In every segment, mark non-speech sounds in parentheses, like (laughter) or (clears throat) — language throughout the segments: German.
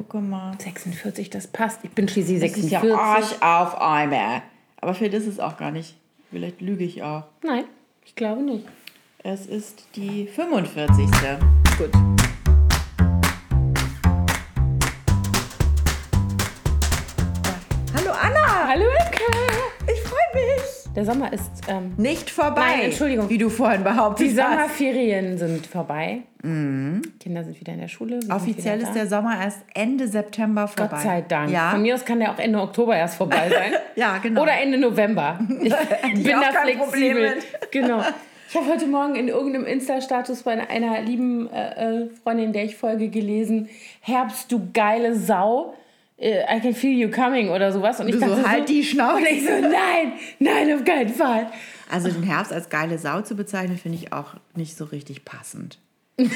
gucke mal. 46, das passt. Ich bin schließlich Das ist 46. ja Arsch auf Eimer. Aber vielleicht ist es auch gar nicht. Vielleicht lüge ich auch. Nein, ich glaube nicht. Es ist die 45. Gut. Der Sommer ist. Ähm, Nicht vorbei. Nein, Entschuldigung. Wie du vorhin behauptet die hast. Sommerferien sind vorbei. Kinder sind wieder in der Schule. Offiziell ist der Sommer erst Ende September vorbei. Gott sei Dank. Ja, Von mir aus kann der auch Ende Oktober erst vorbei (laughs) sein. ja genau. Oder Ende November. (laughs) Ich bin da flexibel. mit. Genau. Ich habe heute Morgen in irgendeinem Insta-Status bei einer lieben äh, äh, Freundin, der ich folge, gelesen: Herbst, du geile Sau. Äh, I can feel you coming oder sowas. Und ich Du so, dachte halt die Schnauze. Und ich so, nein, nein, auf keinen Fall. Also den Herbst als geile Sau zu bezeichnen, finde ich auch nicht so richtig passend. (laughs)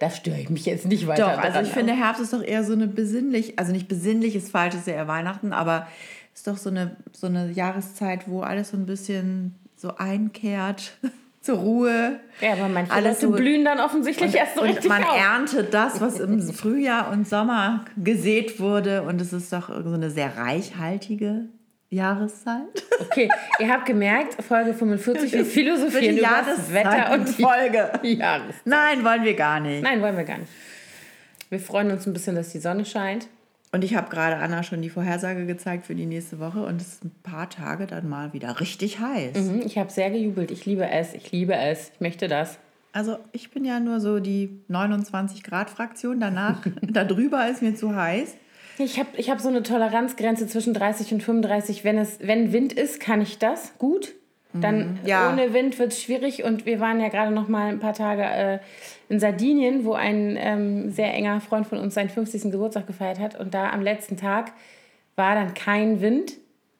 Da störe ich mich jetzt nicht weiter. Doch, also ich finde, Herbst ist doch eher so eine besinnlich, also nicht besinnlich ist falsch, ist ja eher Weihnachten, aber ist doch so eine, so eine Jahreszeit, wo alles so ein bisschen so einkehrt, (laughs) zur Ruhe. Ja, aber manche alles Leute so- blühen dann offensichtlich erst so und richtig man auf. erntet das, was im Frühjahr und Sommer gesät wurde. Und es ist doch so eine sehr reichhaltige Jahreszeit. Okay, ihr habt gemerkt, Folge 45, wir philosophieren über das Wetter und die Folge. Jahreszeit. Nein, wollen wir gar nicht. Nein, wollen wir gar nicht. Wir freuen uns ein bisschen, dass die Sonne scheint. Und ich habe gerade Anna schon die Vorhersage gezeigt für die nächste Woche und es ist ein paar Tage dann mal wieder richtig heiß. Mhm, Ich habe sehr gejubelt. Ich liebe es. Ich liebe es. Ich möchte das. Also ich bin ja nur so die 29 Grad Fraktion. Danach, (laughs) darüber ist mir zu heiß. Ich habe ich hab so eine Toleranzgrenze zwischen 30 und 35. Wenn, es, wenn Wind ist, kann ich das gut. Dann ja. ohne Wind wird es schwierig. Und wir waren ja gerade noch mal ein paar Tage äh, in Sardinien, wo ein ähm, sehr enger Freund von uns seinen 50. Geburtstag gefeiert hat. Und da am letzten Tag war dann kein Wind.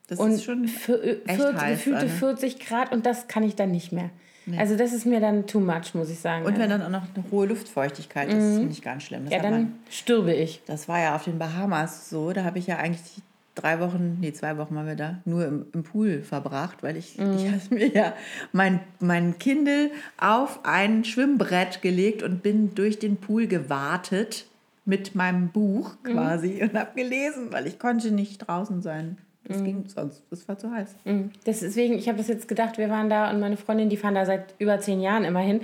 Das und ist schon für, äh, echt 40, heiß, gefühlte Anne. 40 Grad und das kann ich dann nicht mehr. Also das ist mir dann too much, muss ich sagen. Und wenn also, dann auch noch eine hohe Luftfeuchtigkeit ist, finde ich ganz schlimm. Das, ja, dann man, stürbe ich. das war ja auf den Bahamas so. Da habe ich ja eigentlich drei Wochen, nee, zwei Wochen waren wir da, nur im, im Pool verbracht, weil ich, ich hatte mir ja mein, mein Kindle auf ein Schwimmbrett gelegt und bin durch den Pool gewartet mit meinem Buch quasi und habe gelesen, weil ich konnte nicht draußen sein. Das ging sonst, das war zu heiß. Mhm. Deswegen, ich habe das jetzt gedacht, wir waren da und meine Freundin, die fahren da seit über zehn Jahren immer hin,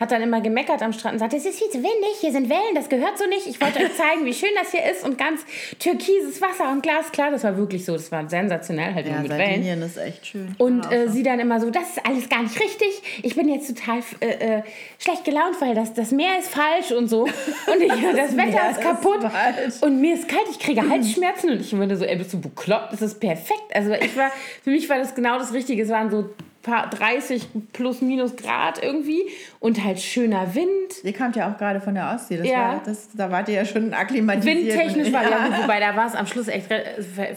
hat dann immer gemeckert am Strand und sagt, es ist viel zu windig, hier sind Wellen, das gehört so nicht. Ich wollte euch zeigen, wie schön das hier ist und ganz türkises Wasser und glasklar. Das war wirklich so, das war sensationell, halt nur Ja, mit Wellen. Sardinien ist echt schön. Und äh, sie dann immer so, das ist alles gar nicht richtig. Ich bin jetzt total äh, äh, schlecht gelaunt, weil das, das Meer ist falsch und so. Und ich, (laughs) das, Wetter Meer ist ist kaputt. falsch. und mir ist kalt, ich kriege (clears throat) Halsschmerzen. Und ich würde so, ey, bist du bekloppt? Das ist perfekt. Also ich war, für mich war das genau das Richtige. Es waren so paar 30 plus minus Grad irgendwie und halt schöner Wind. Ihr kamt ja auch gerade von der Ostsee. Das Ja. war, das, da wart ihr ja schon akklimatisiert. Windtechnisch war ja. (laughs) wobei da war es am Schluss echt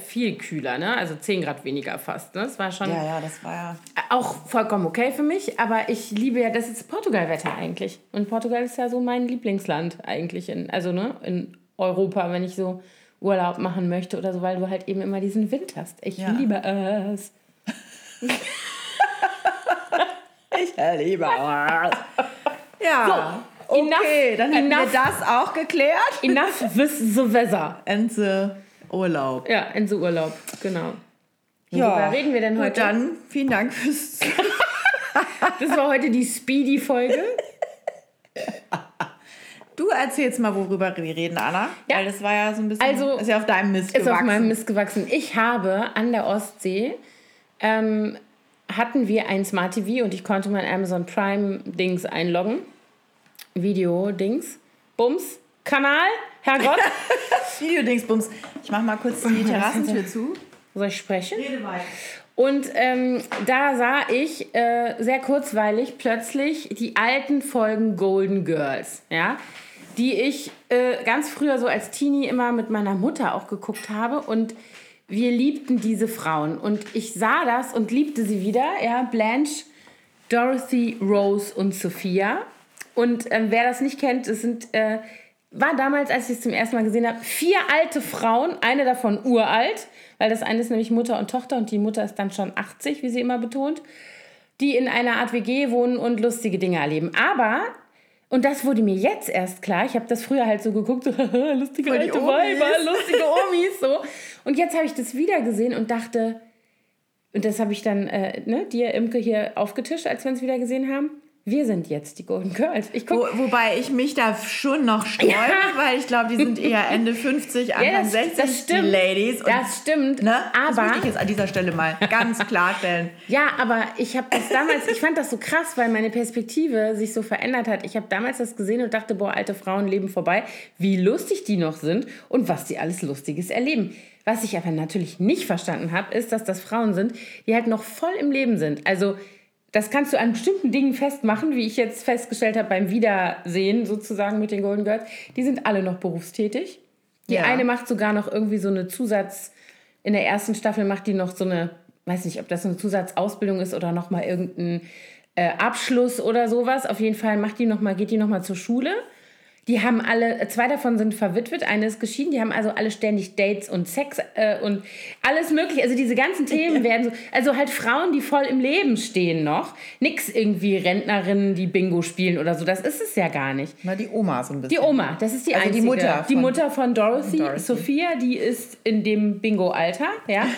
viel kühler, ne? Also 10 Grad weniger fast. Ne? Das war schon Ja, ja, das war ja. auch vollkommen okay für mich, aber ich liebe ja, das ist Portugal-Wetter eigentlich. Und Portugal ist ja so mein Lieblingsland eigentlich, in, also ne, in Europa, wenn ich so Urlaub machen möchte oder so, weil du halt eben immer diesen Wind hast. Ich Ja. liebe es. (laughs) (laughs) Ich liebe es. Ja. So, enough- okay, dann hätten enough. wir das auch geklärt. Enough with the weather. And the Urlaub. Ja, in so Urlaub, genau. Ja. Worüber reden wir denn heute? dann vielen Dank fürs (laughs) Das war heute die Speedy-Folge. Du erzählst mal, worüber wir reden, Anna. Ja. Weil das war ja so ein bisschen. Also, ist ja auf deinem Mist Ist auf gewachsen. meinem Mist gewachsen. Ich habe an der Ostsee ähm, hatten wir ein Smart TV und ich konnte mein Amazon Prime Dings einloggen. Video Dings. Bums. Kanal. Herrgott. (laughs) Videodingsbums. Ich mach mal kurz die Terrassentür zu. Soll ich sprechen? Rede weiter. Und ähm, da sah ich äh, sehr kurzweilig plötzlich die alten Folgen Golden Girls, ja, die ich äh, ganz früher so als Teenie immer mit meiner Mutter auch geguckt habe und wir liebten diese Frauen und ich sah das und liebte sie wieder, ja, Blanche, Dorothy, Rose und Sophia. Und ähm, wer das nicht kennt, es sind äh, war damals, als ich es zum ersten Mal gesehen habe, vier alte Frauen, eine davon uralt, weil das eine ist nämlich Mutter und Tochter und die Mutter ist dann schon 80, wie sie immer betont, die in einer Art WG wohnen und lustige Dinge erleben. Aber, Und das wurde mir jetzt erst klar. Ich habe das früher halt so geguckt, so, (laughs) lustige alte. Weiber, lustige Omis, so. Und jetzt habe ich das wieder gesehen und dachte, und das habe ich dann äh, ne, dir, Imke, hier aufgetischt, als wir uns wieder gesehen haben. Wir sind jetzt die Golden Girls. Ich guck, Wo, wobei ich mich da schon noch sträube, weil ich glaube, die sind eher (laughs) Ende 50, Anfang das- 60, das stimmt. die Ladies. Und, das stimmt, ne, das aber... möchte ich jetzt an dieser Stelle mal ganz (laughs) klarstellen. Ja, aber ich habe das damals, ich fand das so krass, weil meine Perspektive sich so verändert hat. Ich habe damals das gesehen und dachte, boah, alte Frauen leben vorbei, wie lustig die noch sind und was die alles Lustiges erleben. Was ich aber natürlich nicht verstanden habe, ist, dass das Frauen sind, die halt noch voll im Leben sind. Also das kannst du an bestimmten Dingen festmachen, wie ich jetzt festgestellt habe beim Wiedersehen sozusagen mit den Golden Girls. Die sind alle noch berufstätig. Die Ja. eine macht sogar noch irgendwie so eine Zusatz, in der ersten Staffel macht die noch so eine, weiß nicht, ob das eine Zusatzausbildung ist oder noch mal irgendein äh, Abschluss oder sowas. Auf jeden Fall macht die noch mal, geht die noch mal zur Schule. Die haben alle, äh, zwei davon sind verwitwet, eine ist geschieden. Die haben also alle ständig Dates und Sex äh, und alles mögliche. Also diese ganzen Themen werden so, also halt Frauen, die voll im Leben stehen noch. Nix irgendwie Rentnerinnen, die Bingo spielen oder so. Das ist es ja gar nicht. Na, die Oma so ein bisschen. Die Oma, das ist die Also die einzige. Mutter die von- Mutter von Dorothy, Dorothy. Sophia, die ist in dem Bingo-Alter, ja. (laughs)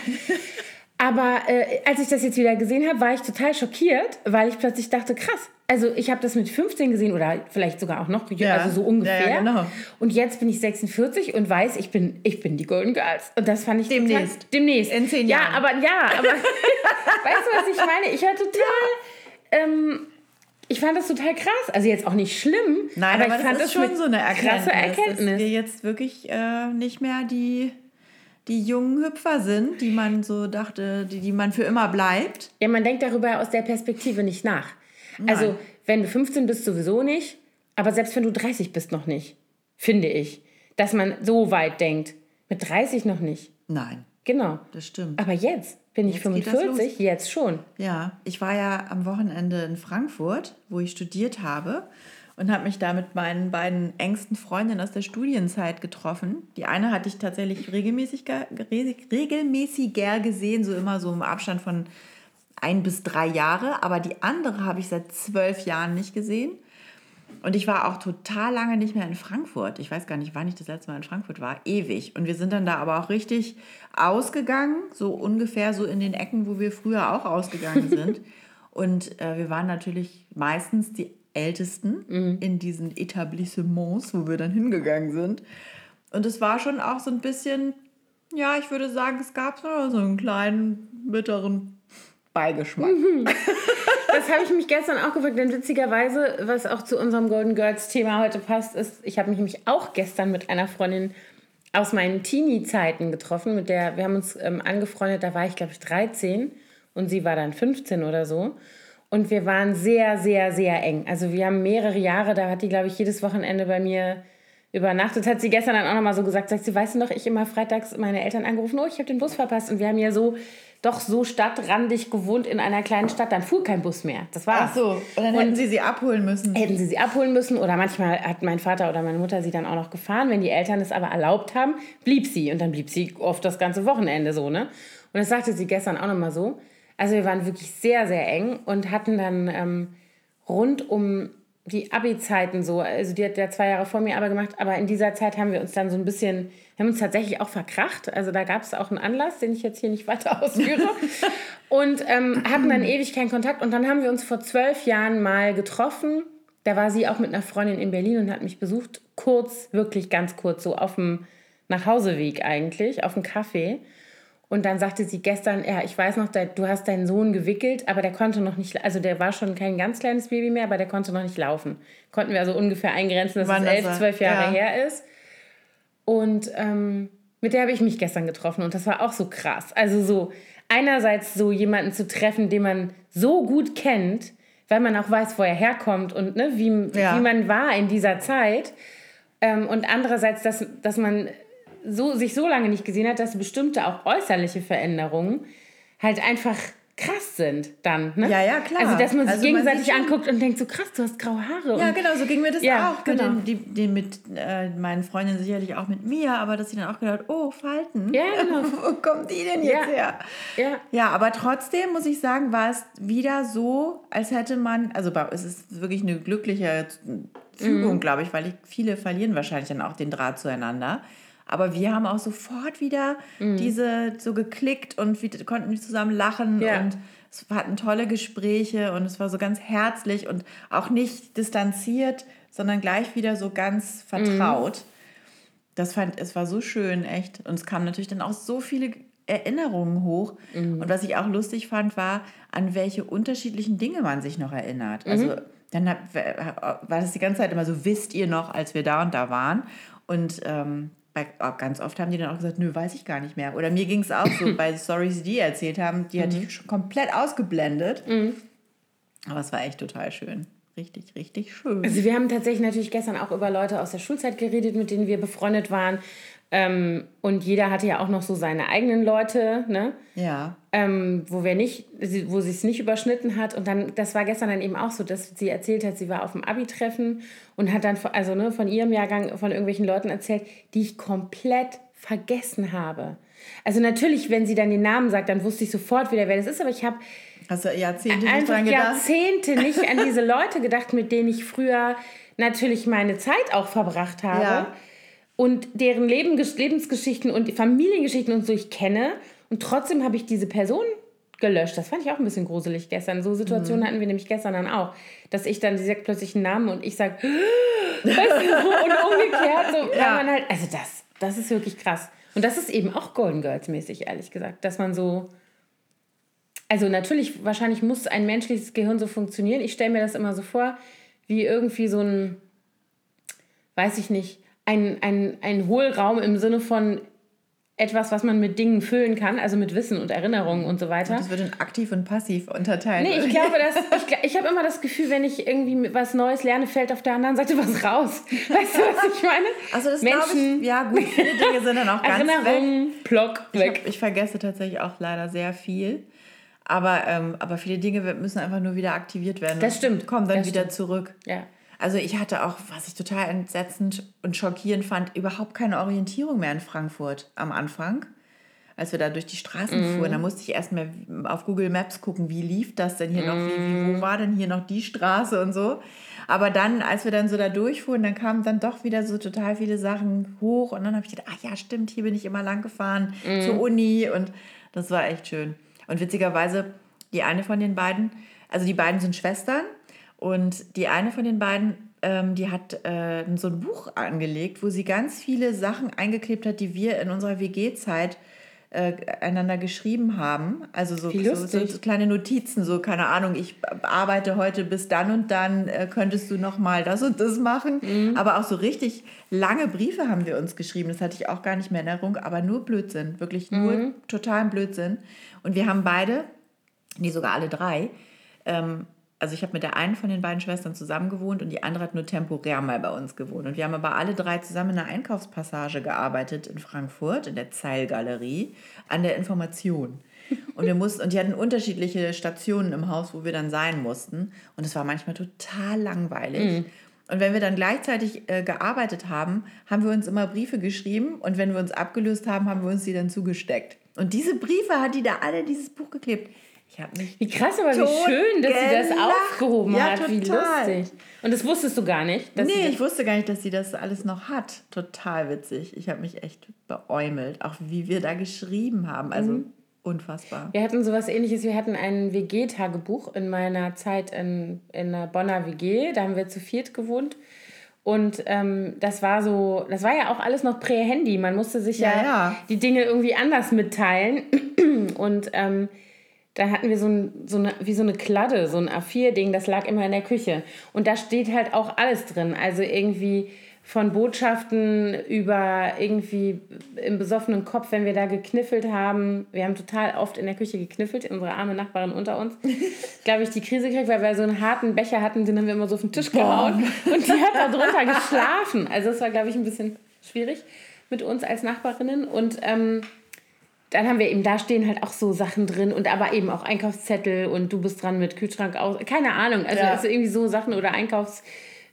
Aber äh, als ich das jetzt wieder gesehen habe, war ich total schockiert, weil ich plötzlich dachte, krass. Also ich habe das mit 15 gesehen oder vielleicht sogar auch noch, Ja. also so ungefähr. Ja, ja, genau. Und jetzt bin ich 46 und weiß, ich bin, ich bin die Golden Girls. Und das fand ich Demnächst. Total, demnächst. In zehn ja, Jahren. Aber ja, aber (laughs) weißt du, was ich meine? Ich war total. Ähm, ich fand das total krass. Also jetzt auch nicht schlimm. Nein, aber, ich fand das ist mit schon so eine Erkenntnis, krasse dass Erkenntnis. wir jetzt wirklich äh, nicht mehr die, die jungen Hüpfer sind, die man so dachte, die, die man für immer bleibt. Ja, man denkt darüber aus der Perspektive nicht nach. Also, wenn du 15 bist, sowieso nicht. Aber selbst wenn du 30 bist, noch nicht. Finde ich. Dass man so weit denkt. Mit 30 noch nicht. Nein, Genau. das stimmt. Aber jetzt bin ich Jetzt das 45, jetzt schon. Ja, ich war ja am Wochenende in Frankfurt, wo ich studiert habe und habe mich da mit meinen beiden engsten Freundinnen aus der Studienzeit getroffen. Die eine hatte ich tatsächlich regelmäßiger, re- regelmäßiger gesehen, so immer so im Abstand von ein bis drei Jahre, aber die andere habe ich seit zwölf Jahren nicht gesehen. Und ich war auch total lange nicht mehr in Frankfurt. Ich weiß gar nicht, wann ich das letzte Mal in Frankfurt war. Ewig. Und wir sind dann da aber auch richtig ausgegangen, so ungefähr so in den Ecken, wo wir früher auch ausgegangen sind. (laughs) Und äh, wir waren natürlich meistens die Ältesten in diesen Etablissements, wo wir dann hingegangen sind. Und es war schon auch so ein bisschen, ja, ich würde sagen, es gab so einen kleinen, bitteren Beigeschmack. (laughs) Das habe ich mich gestern auch gefragt, denn witzigerweise, was auch zu unserem Golden Girls Thema heute passt, ist, ich habe mich nämlich auch gestern mit einer Freundin aus meinen Teenie-Zeiten getroffen, mit der wir haben uns ähm, angefreundet, da war ich glaube ich 13 und sie war dann 15 oder so. Und wir waren sehr, sehr, sehr eng. Also wir haben mehrere Jahre, da hat die, glaube ich, jedes Wochenende bei mir übernachtet. Hat sie gestern dann auch nochmal so gesagt, sagt sie, weißt du noch, ich immer freitags meine Eltern angerufen, oh, ich habe den Bus verpasst. Und wir haben ja so, doch so stadtrandig gewohnt in einer kleinen Stadt, dann fuhr kein Bus mehr. Das war's. Ach so, und dann hätten sie sie abholen müssen. Hätten sie sie abholen müssen oder manchmal hat mein Vater oder meine Mutter sie dann auch noch gefahren. Wenn die Eltern es aber erlaubt haben, blieb sie. Und dann blieb sie oft das ganze Wochenende so, ne? Und das sagte sie gestern auch nochmal so. Also wir waren wirklich sehr, sehr eng und hatten dann ähm, rund um die Abi-Zeiten so, also die hat ja zwei Jahre vor mir aber gemacht, aber in dieser Zeit haben wir uns dann so ein bisschen, haben uns tatsächlich auch verkracht. Also da gab es auch einen Anlass, den ich jetzt hier nicht weiter (laughs) ausführe. und ähm, hatten dann ewig keinen Kontakt. Und dann haben wir uns vor zwölf Jahren mal getroffen. Da war sie auch mit einer Freundin in Berlin und hat mich besucht. Kurz, wirklich ganz kurz, so auf dem Nachhauseweg eigentlich, auf dem Kaffee. Und dann sagte sie gestern, ja, ich weiß noch, du hast deinen Sohn gewickelt, aber der konnte noch nicht, also der war schon kein ganz kleines Baby mehr, aber der konnte noch nicht laufen. Konnten wir also ungefähr eingrenzen, dass Wann es elf, zwölf Jahre Ja. her ist. Und ähm, mit der habe ich mich gestern getroffen und das war auch so krass. Also so einerseits so jemanden zu treffen, den man so gut kennt, weil man auch weiß, wo er herkommt und ne, wie, Ja. wie man war in dieser Zeit. Ähm, und andererseits, dass, dass man so, sich so lange nicht gesehen hat, dass bestimmte auch äußerliche Veränderungen halt einfach krass sind dann. Ne? Ja, ja, klar. Also, dass man sich Also man gegenseitig schon- anguckt und denkt, so krass, du hast graue Haare. Ja, genau, so ging mir das Ja, auch. genau. Mit, den, die, den, mit äh, meinen Freundinnen sicherlich auch mit mir, aber dass sie dann auch gedacht, oh, Falten. Ja, genau. (laughs) Wo kommt die denn jetzt Ja. her? ja. Ja, aber trotzdem muss ich sagen, war es wieder so, als hätte man, also es ist wirklich eine glückliche Fügung, mhm. glaube ich, weil ich, viele verlieren wahrscheinlich dann auch den Draht zueinander. Aber wir haben auch sofort wieder mhm. diese so geklickt und wir konnten zusammen lachen ja. und es hatten tolle Gespräche und es war so ganz herzlich und auch nicht distanziert, sondern gleich wieder so ganz vertraut. Mhm. Das fand, es war so schön, echt. Und es kamen natürlich dann auch so viele Erinnerungen hoch. Mhm. Und was ich auch lustig fand, war, an welche unterschiedlichen Dinge man sich noch erinnert. Mhm. Also dann hat, war das die ganze Zeit immer so, wisst ihr noch, als wir da und da waren? Und ähm, bei, ganz oft haben die dann auch gesagt, nö, weiß ich gar nicht mehr. Oder mir ging es auch so (clears throat) bei Stories, die die erzählt haben, die mhm. hatte ich schon komplett ausgeblendet. Mhm. Aber es war echt total schön. Richtig, richtig schön. Also wir haben tatsächlich natürlich gestern auch über Leute aus der Schulzeit geredet, mit denen wir befreundet waren. Ähm, und jeder hatte ja auch noch so seine eigenen Leute, ne? Ja. Ähm, wo wir nicht, wo sie es nicht überschnitten hat. Und dann, das war gestern dann eben auch so, dass sie erzählt hat, sie war auf dem Abi-Treffen und hat dann, also ne, von ihrem Jahrgang, von irgendwelchen Leuten erzählt, die ich komplett vergessen habe. Also natürlich, wenn sie dann den Namen sagt, dann wusste ich sofort wieder, wer das ist. Aber ich habe du Jahrzehnte nicht dran gedacht? Jahrzehnte nicht an diese (laughs) Leute gedacht, mit denen ich früher natürlich meine Zeit auch verbracht habe. Ja. Und deren Leben, Lebensgeschichten und Familiengeschichten und so ich kenne. Und trotzdem habe ich diese Person gelöscht. Das fand ich auch ein bisschen gruselig gestern. So Situationen mhm. hatten wir nämlich gestern dann auch. Dass ich dann, sie sagt plötzlich einen Namen und ich sage, (gasps) weißt du, und umgekehrt. So, ja. man halt, also das, das ist wirklich krass. Und das ist eben auch Golden Girls mäßig, ehrlich gesagt. Dass man so also natürlich, wahrscheinlich muss ein menschliches Gehirn so funktionieren. Ich stelle mir das immer so vor, wie irgendwie so ein, weiß ich nicht, ein, ein, ein Hohlraum im Sinne von etwas, was man mit Dingen füllen kann, also mit Wissen und Erinnerungen und so weiter. das wird in aktiv und passiv unterteilt. Nee, ich glaube, dass, (laughs) ich, ich habe immer das Gefühl, wenn ich irgendwie was Neues lerne, fällt auf der anderen Seite was raus. (laughs) Weißt du, was ich meine? Also das Menschen, ich, ja gut, viele Dinge sind dann auch ganz Erinnerungen, weg. Block, weg. Ich, ich vergesse tatsächlich auch leider sehr viel. Aber, ähm, aber viele Dinge müssen einfach nur wieder aktiviert werden. Das stimmt. Kommen dann das wieder stimmt. zurück. Ja. Also ich hatte auch, was ich total entsetzend und schockierend fand, überhaupt keine Orientierung mehr in Frankfurt am Anfang. Als wir da durch die Straßen mm. fuhren, da musste ich erstmal auf Google Maps gucken, wie lief das denn hier mm. noch, wie, wo mhm. war denn hier noch die Straße und so. Aber dann, als wir dann so da durchfuhren, dann kamen dann doch wieder so total viele Sachen hoch und dann habe ich gedacht, ach ja, stimmt, hier bin ich immer lang gefahren mm. zur Uni und das war echt schön. Und witzigerweise, die eine von den beiden, also die beiden sind Schwestern und die eine von den beiden, ähm, die hat äh, so ein Buch angelegt, wo sie ganz viele Sachen eingeklebt hat, die wir in unserer WG-Zeit äh, einander geschrieben haben. Also so, so, so, kleine Notizen, so keine Ahnung, ich arbeite heute bis dann und dann, äh, könntest du noch mal das und das machen. Mhm. Aber auch so richtig lange Briefe haben wir uns geschrieben, das hatte ich auch gar nicht mehr in Erinnerung, aber nur Blödsinn, wirklich nur mhm. totalen Blödsinn. Und wir haben beide, nee, sogar alle drei, ähm, also ich habe mit der einen von den beiden Schwestern zusammen gewohnt und die andere hat nur temporär mal bei uns gewohnt. Und wir haben aber alle drei zusammen in einer Einkaufspassage gearbeitet in Frankfurt, in der Zeilgalerie, an der Information. Und wir mussten, und die hatten unterschiedliche Stationen im Haus, wo wir dann sein mussten. Und es war manchmal total langweilig. Mhm. Und wenn wir dann gleichzeitig äh, gearbeitet haben, haben wir uns immer Briefe geschrieben und wenn wir uns abgelöst haben, haben wir uns die dann zugesteckt. Und diese Briefe hat die da alle dieses Buch geklebt. Ich habe mich. Wie krass, aber wie schön, dass sie das aufgehoben ja, hat. Total. Wie lustig. Und das wusstest du gar nicht? Dass nee, ich wusste gar nicht, dass sie das alles noch hat. Total witzig. Ich habe mich echt beäumelt. Auch wie wir da geschrieben haben. Also mhm. unfassbar. Wir hatten sowas ähnliches. Wir hatten ein WG-Tagebuch in meiner Zeit in, in einer Bonner WG. Da haben wir zu viert gewohnt. Und ähm, das war so, das war ja auch alles noch prä-Handy. Man musste sich ja, ja, ja, die Dinge irgendwie anders mitteilen. (clears throat) Und ähm, da hatten wir so, ein, so eine, wie so eine Kladde, so ein A4-Ding, das lag immer in der Küche. Und da steht halt auch alles drin. Also irgendwie von Botschaften über irgendwie im besoffenen Kopf, wenn wir da gekniffelt haben. Wir haben total oft in der Küche gekniffelt, unsere arme Nachbarin unter uns. (laughs) Glaube ich, die Krise gekriegt, weil wir so einen harten Becher hatten, den haben wir immer so auf den Tisch gehauen. Und die hat da drunter (laughs) geschlafen. Also das war, glaube ich, ein bisschen schwierig mit uns als Nachbarinnen. Und ähm, dann haben wir eben, da stehen halt auch so Sachen drin und aber eben auch Einkaufszettel und du bist dran mit Kühlschrank aus. Keine Ahnung, also, ja. also irgendwie so Sachen oder Einkaufs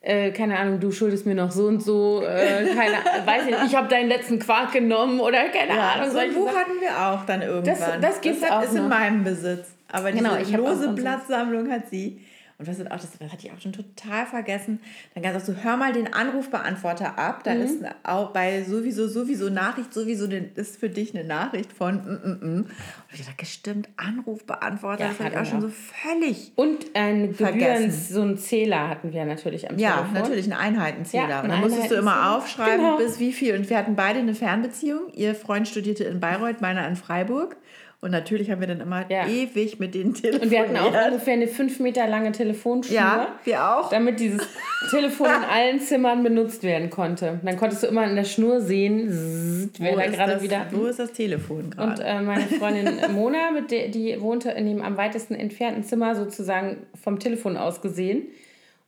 äh, keine Ahnung, du schuldest mir noch so und so, äh, keine, (laughs) weiß nicht, ich habe deinen letzten Quark genommen oder keine ja, Ahnung. So ein Buch hatten wir auch dann irgendwann. Das, das gibt's das auch ist noch. in meinem Besitz. Aber diese genau, lose Blattsammlung hat sie. Und was ist auch, das, das hatte ich auch schon total vergessen. Dann sagst du, hör mal den Anrufbeantworter ab. Da mhm. ist auch bei sowieso, sowieso Nachricht, sowieso ist für dich eine Nachricht von mm, mm, mm. Und ich dachte, gestimmt, Anrufbeantworter, ja, das habe ich auch schon so völlig. Und ein Gebühren, so einen Zähler hatten wir natürlich am ja, Telefon. Ja, natürlich, einen Einheitenzähler. Ja, und dann musstest du immer aufschreiben, genau. bis wie viel. Und wir hatten beide eine Fernbeziehung. Ihr Freund studierte in Bayreuth, meiner in Freiburg. Und natürlich haben wir dann immer ja. ewig mit denen telefoniert. Und wir hatten auch ungefähr eine fünf Meter lange Telefonschnur. Ja, wir auch. Damit dieses Telefon in (laughs) allen Zimmern benutzt werden konnte. Dann konntest du immer in der Schnur sehen, zzz, wer da gerade wieder. Wo ist das Telefon gerade? Und äh, meine Freundin (laughs) Mona, mit der, die wohnte in dem am weitesten entfernten Zimmer sozusagen vom Telefon aus gesehen.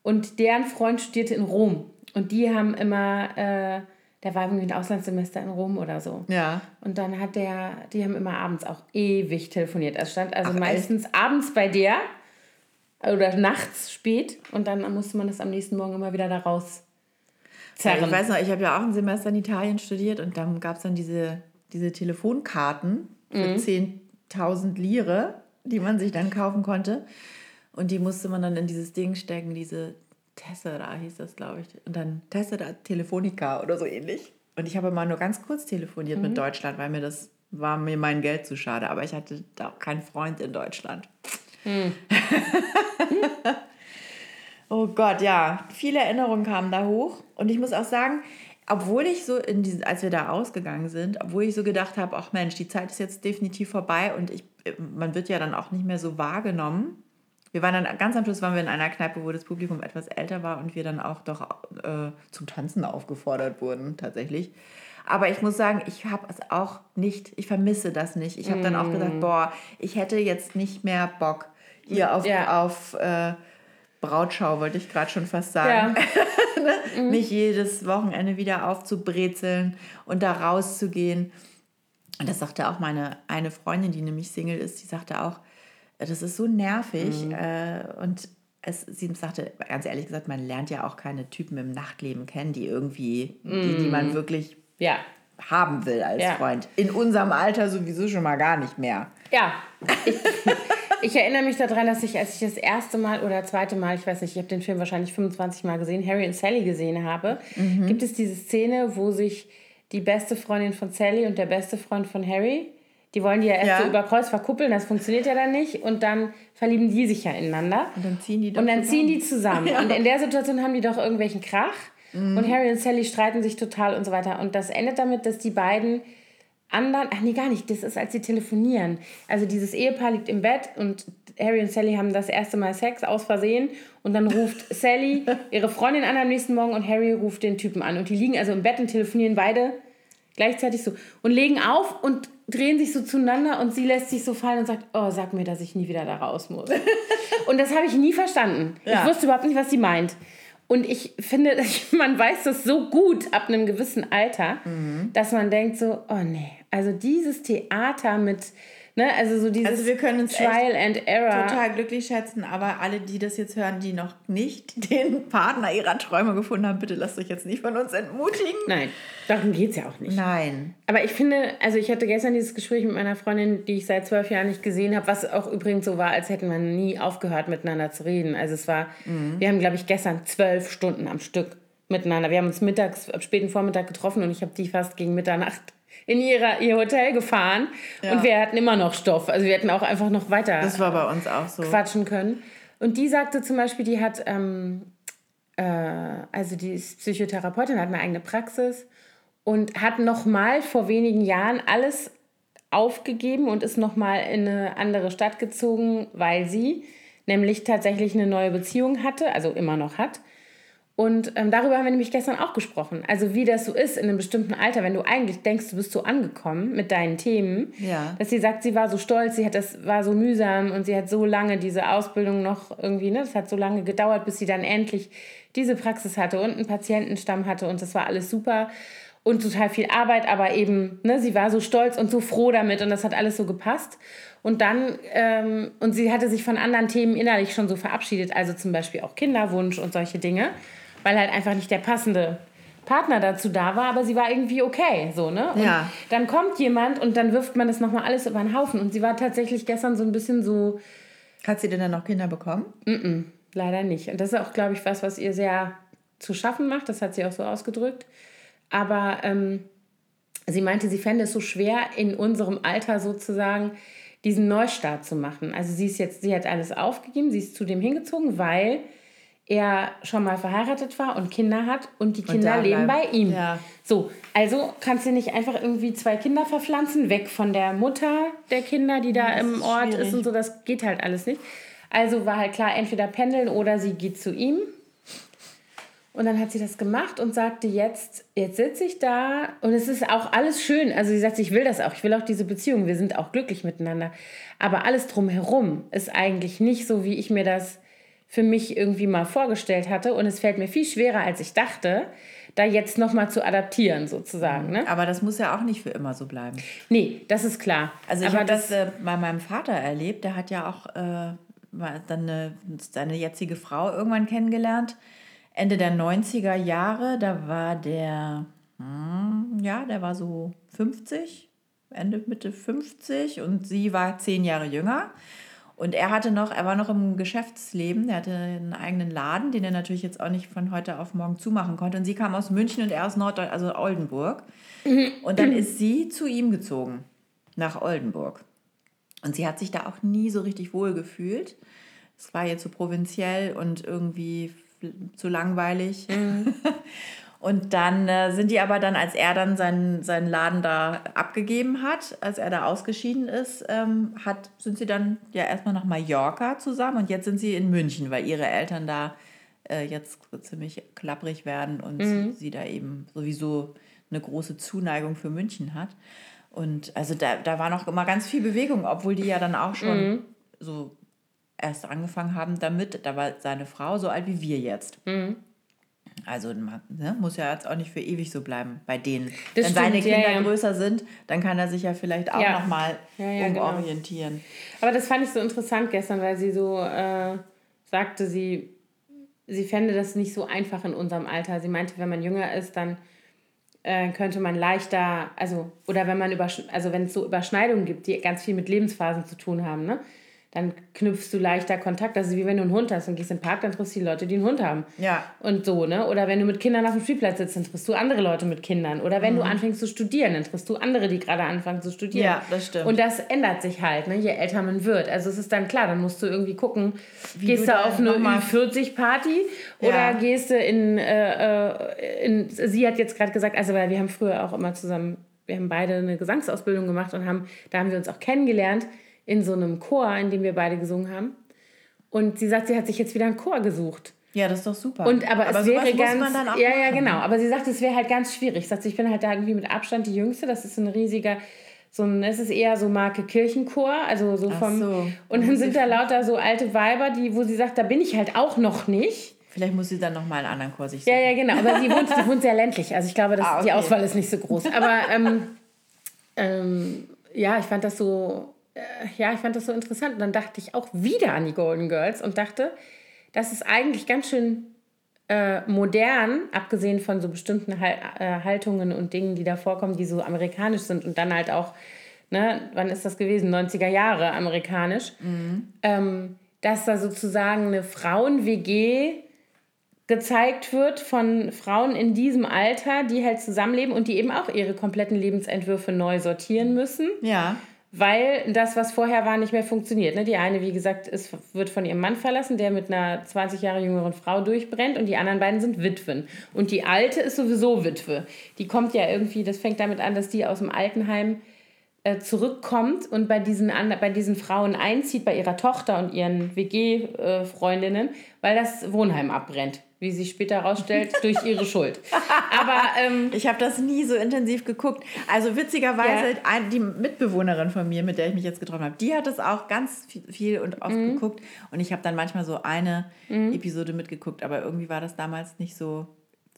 Und deren Freund studierte in Rom. Und die haben immer... Äh, der war irgendwie ein Auslandssemester in Rom oder so. Ja. Und dann hat der, die haben immer abends auch ewig telefoniert. Es stand also Ach, meistens echt? abends bei der oder nachts spät und dann musste man das am nächsten Morgen immer wieder da raus zerren. ich weiß noch, ich habe ja auch ein Semester in Italien studiert und dann gab es dann diese, diese Telefonkarten für mhm. 10.000 Lire, die man sich dann kaufen konnte. Und die musste man dann in dieses Ding stecken, diese Tessera hieß das, glaube ich. Und dann Tessera Telefonica oder so ähnlich. Und ich habe mal nur ganz kurz telefoniert mhm. mit Deutschland, weil mir das war mir mein Geld zu schade. Aber ich hatte da auch keinen Freund in Deutschland. Mhm. (laughs) oh Gott, ja. Viele Erinnerungen kamen da hoch. Und ich muss auch sagen, obwohl ich so, in diesen, als wir da ausgegangen sind, obwohl ich so gedacht habe, ach Mensch, die Zeit ist jetzt definitiv vorbei und ich, man wird ja dann auch nicht mehr so wahrgenommen wir waren dann ganz am Schluss waren wir in einer Kneipe, wo das Publikum etwas älter war und wir dann auch doch äh, zum Tanzen aufgefordert wurden, tatsächlich. Aber ich muss sagen, ich habe es auch nicht, ich vermisse das nicht. Ich habe mm. dann auch gesagt, mm. boah, ich hätte jetzt nicht mehr Bock hier auf, ja. auf äh, Brautschau, wollte ich gerade schon fast sagen. Ja. (laughs) mm. Mich jedes Wochenende wieder aufzubrezeln und da rauszugehen. Und das sagte auch meine eine Freundin, die nämlich Single ist, die sagte auch, das ist so nervig. Mhm. Äh, und es, sie sagte, ganz ehrlich gesagt, man lernt ja auch keine Typen im Nachtleben kennen, die irgendwie, mm. die, die man mhm. wirklich ja. haben will als ja. Freund. In unserem Alter sowieso schon mal gar nicht mehr. Ja. Ich, ich erinnere mich daran, dass ich, als ich das erste Mal oder zweite Mal, ich weiß nicht, ich habe den Film wahrscheinlich 25 Mal gesehen, Harry und Sally gesehen habe, mhm. gibt es diese Szene, wo sich die beste Freundin von Sally und der beste Freund von Harry die wollen die ja erst ja. so über Kreuz verkuppeln, das funktioniert ja dann nicht. Und dann verlieben die sich ja ineinander. Und dann ziehen die, und dann zusammen. Ziehen die zusammen. (laughs) Ja. Und in der Situation haben die doch irgendwelchen Krach. Mhm. Und Harry und Sally streiten sich total und so weiter. Und das endet damit, dass die beiden anderen, ach nee, gar nicht, das ist, als sie telefonieren. Also dieses Ehepaar liegt im Bett und Harry und Sally haben das erste Mal Sex aus Versehen und dann ruft (laughs) Sally ihre Freundin an am nächsten Morgen und Harry ruft den Typen an. Und die liegen also im Bett und telefonieren beide gleichzeitig so und legen auf und drehen sich so zueinander und sie lässt sich so fallen und sagt, oh, sag mir, dass ich nie wieder da raus muss. (laughs) und das habe ich nie verstanden. Ja. Ich wusste überhaupt nicht, was sie meint. Und ich finde, (laughs) man weiß das so gut ab einem gewissen Alter, mhm. dass man denkt so, oh nee, also dieses Theater mit Ne? Also so dieses also wir können uns Trial and Error. Total glücklich schätzen, aber alle, die das jetzt hören, die noch nicht (laughs) den Partner ihrer Träume gefunden haben, bitte lasst euch jetzt nicht von uns entmutigen. Nein, darum geht es ja auch nicht. Nein. Aber ich finde, also ich hatte gestern dieses Gespräch mit meiner Freundin, die ich seit zwölf Jahren nicht gesehen habe, was auch übrigens so war, als hätten wir nie aufgehört, miteinander zu reden. Also es war, mhm. wir haben, glaube ich, gestern zwölf Stunden am Stück miteinander. Wir haben uns mittags, am späten Vormittag getroffen und ich habe die fast gegen Mitternacht in ihre, ihr Hotel gefahren ja. und wir hatten immer noch Stoff. Also wir hätten auch einfach noch weiter das war bei uns auch so. quatschen können. Und die sagte zum Beispiel, die hat, ähm, äh, also die ist Psychotherapeutin, hat eine eigene Praxis und hat noch mal vor wenigen Jahren alles aufgegeben und ist noch mal in eine andere Stadt gezogen, weil sie nämlich tatsächlich eine neue Beziehung hatte, also immer noch hat und ähm, darüber haben wir nämlich gestern auch gesprochen. Also wie das so ist in einem bestimmten Alter, wenn du eigentlich denkst, du bist so angekommen mit deinen Themen, ja. dass sie sagt, sie war so stolz, sie hat das war so mühsam und sie hat so lange diese Ausbildung noch irgendwie, ne, das hat so lange gedauert, bis sie dann endlich diese Praxis hatte und einen Patientenstamm hatte und das war alles super und total viel Arbeit, aber eben, ne, sie war so stolz und so froh damit und das hat alles so gepasst. Und dann, ähm, und sie hatte sich von anderen Themen innerlich schon so verabschiedet, also zum Beispiel auch Kinderwunsch und solche Dinge weil halt einfach nicht der passende Partner dazu da war, aber sie war irgendwie okay, so, ne? Und ja. dann kommt jemand und dann wirft man das nochmal alles über den Haufen und sie war tatsächlich gestern so ein bisschen so... Hat sie denn dann noch Kinder bekommen? Mm, -mm. leider nicht. Und das ist auch, glaube ich, was, was ihr sehr zu schaffen macht. Das hat sie auch so ausgedrückt. Aber ähm, sie meinte, sie fände es so schwer, in unserem Alter sozusagen diesen Neustart zu machen. Also sie ist jetzt, sie hat alles aufgegeben, sie ist zu dem hingezogen, weil er schon mal verheiratet war und Kinder hat und die Kinder und leben bei ihm. Ja. So, also kannst du nicht einfach irgendwie zwei Kinder verpflanzen, weg von der Mutter der Kinder, die da im Ort schwierig. ist und so, das geht halt alles nicht. Also war halt klar, entweder pendeln oder sie geht zu ihm. Und dann hat sie das gemacht und sagte, jetzt, jetzt sitze ich da und es ist auch alles schön. Also sie sagt, ich will das auch, ich will auch diese Beziehung, wir sind auch glücklich miteinander. Aber alles drumherum ist eigentlich nicht so, wie ich mir das für mich irgendwie mal vorgestellt hatte. Und es fällt mir viel schwerer, als ich dachte, da jetzt nochmal zu adaptieren, sozusagen. Ne? Aber das muss ja auch nicht für immer so bleiben. Nee, das ist klar. Also ich habe das, das äh, bei meinem Vater erlebt. Der hat ja auch äh, dann eine, seine jetzige Frau irgendwann kennengelernt. Ende der 90er Jahre, da war der, hm, ja, der war so 50, Ende, Mitte 50 und sie war zehn Jahre jünger. Und er hatte noch, er war noch im Geschäftsleben, er hatte einen eigenen Laden, den er natürlich jetzt auch nicht von heute auf morgen zumachen konnte. Und sie kam aus München und er aus Norddeutschland, also Oldenburg. Mhm. Und dann ist sie zu ihm gezogen, nach Oldenburg. Und sie hat sich da auch nie so richtig wohl gefühlt. Es war jetzt so provinziell und irgendwie zu langweilig. Mhm. (laughs) Und dann äh, sind die aber dann, als er dann seinen, seinen Laden da abgegeben hat, als er da ausgeschieden ist, ähm, hat, sind sie dann ja erstmal nach Mallorca zusammen und jetzt sind sie in München, weil ihre Eltern da äh, jetzt ziemlich klapprig werden und mhm. sie da eben sowieso eine große Zuneigung für München hat. Und also da, da war noch immer ganz viel Bewegung, obwohl die ja dann auch schon mhm. so erst angefangen haben damit. Da war seine Frau so alt wie wir jetzt. Mhm. Also ne, muss ja jetzt auch nicht für ewig so bleiben bei denen. Das Wenn stimmt, seine Kinder ja, ja. größer sind, dann kann er sich ja vielleicht auch ja. nochmal ja, umorientieren. Genau. Aber das fand ich so interessant gestern, weil sie so äh, sagte, sie, sie fände das nicht so einfach in unserem Alter. Sie meinte, wenn man jünger ist, dann äh, könnte man leichter, also, oder wenn man über, also wenn es so Überschneidungen gibt, die ganz viel mit Lebensphasen zu tun haben, ne? Dann knüpfst du leichter Kontakt. Also wie wenn du einen Hund hast und gehst in den Park, dann triffst du die Leute, die einen Hund haben. Ja. Und so, ne? Oder wenn du mit Kindern auf dem Spielplatz sitzt, dann triffst du andere Leute mit Kindern. Oder wenn mhm. du anfängst zu studieren, dann triffst du andere, die gerade anfangen zu studieren. Ja, das stimmt. Und das ändert sich halt, ne? je älter man wird. Also es ist dann klar, dann musst du irgendwie gucken, wie gehst du auf eine 40-Party ja. oder gehst du in, äh, äh, in, sie hat jetzt gerade gesagt, also weil wir haben früher auch immer zusammen, wir haben beide eine Gesangsausbildung gemacht und haben, da haben wir uns auch kennengelernt in so einem Chor, in dem wir beide gesungen haben. Und sie sagt, sie hat sich jetzt wieder einen Chor gesucht. Ja, das ist doch super. Und aber, aber es wäre ganz ja ja genau. Aber sie sagt, es wäre halt ganz schwierig. Sagt, ich bin halt da irgendwie mit Abstand die Jüngste. Das ist ein riesiger so ein, es ist eher so Marke Kirchenchor, also so vom so. und dann sind da lauter so alte Weiber, die, wo sie sagt, da bin ich halt auch noch nicht. Vielleicht muss sie dann noch mal einen anderen Chor sich suchen. Ja, ja, genau. Aber sie wohnt, sie wohnt sehr ländlich, also ich glaube, dass ah, okay. die Auswahl ist nicht so groß. Aber ähm, ähm, ja, ich fand das so ja, ich fand das so interessant. Und dann dachte ich auch wieder an die Golden Girls und dachte, das ist eigentlich ganz schön äh, modern, abgesehen von so bestimmten Hal äh, Haltungen und Dingen, die da vorkommen, die so amerikanisch sind und dann halt auch, ne, wann ist das gewesen? 90er Jahre amerikanisch. Mhm. Ähm, dass da sozusagen eine Frauen-WG gezeigt wird von Frauen in diesem Alter, die halt zusammenleben und die eben auch ihre kompletten Lebensentwürfe neu sortieren müssen. Ja weil das, was vorher war, nicht mehr funktioniert. Ne? Die eine, wie gesagt, ist, wird von ihrem Mann verlassen, der mit einer 20 Jahre jüngeren Frau durchbrennt und die anderen beiden sind Witwen. Und die alte ist sowieso Witwe. Die kommt ja irgendwie, das fängt damit an, dass die aus dem Altenheim äh, zurückkommt und bei diesen, bei diesen Frauen einzieht, bei ihrer Tochter und ihren WG-Freundinnen, weil das Wohnheim abbrennt wie sich später herausstellt, (laughs) durch ihre Schuld. Aber ähm, ich habe das nie so intensiv geguckt. Also witzigerweise, ja. die Mitbewohnerin von mir, mit der ich mich jetzt getroffen habe, die hat es auch ganz viel und oft mhm. geguckt. Und ich habe dann manchmal so eine mhm. Episode mitgeguckt, aber irgendwie war das damals nicht so.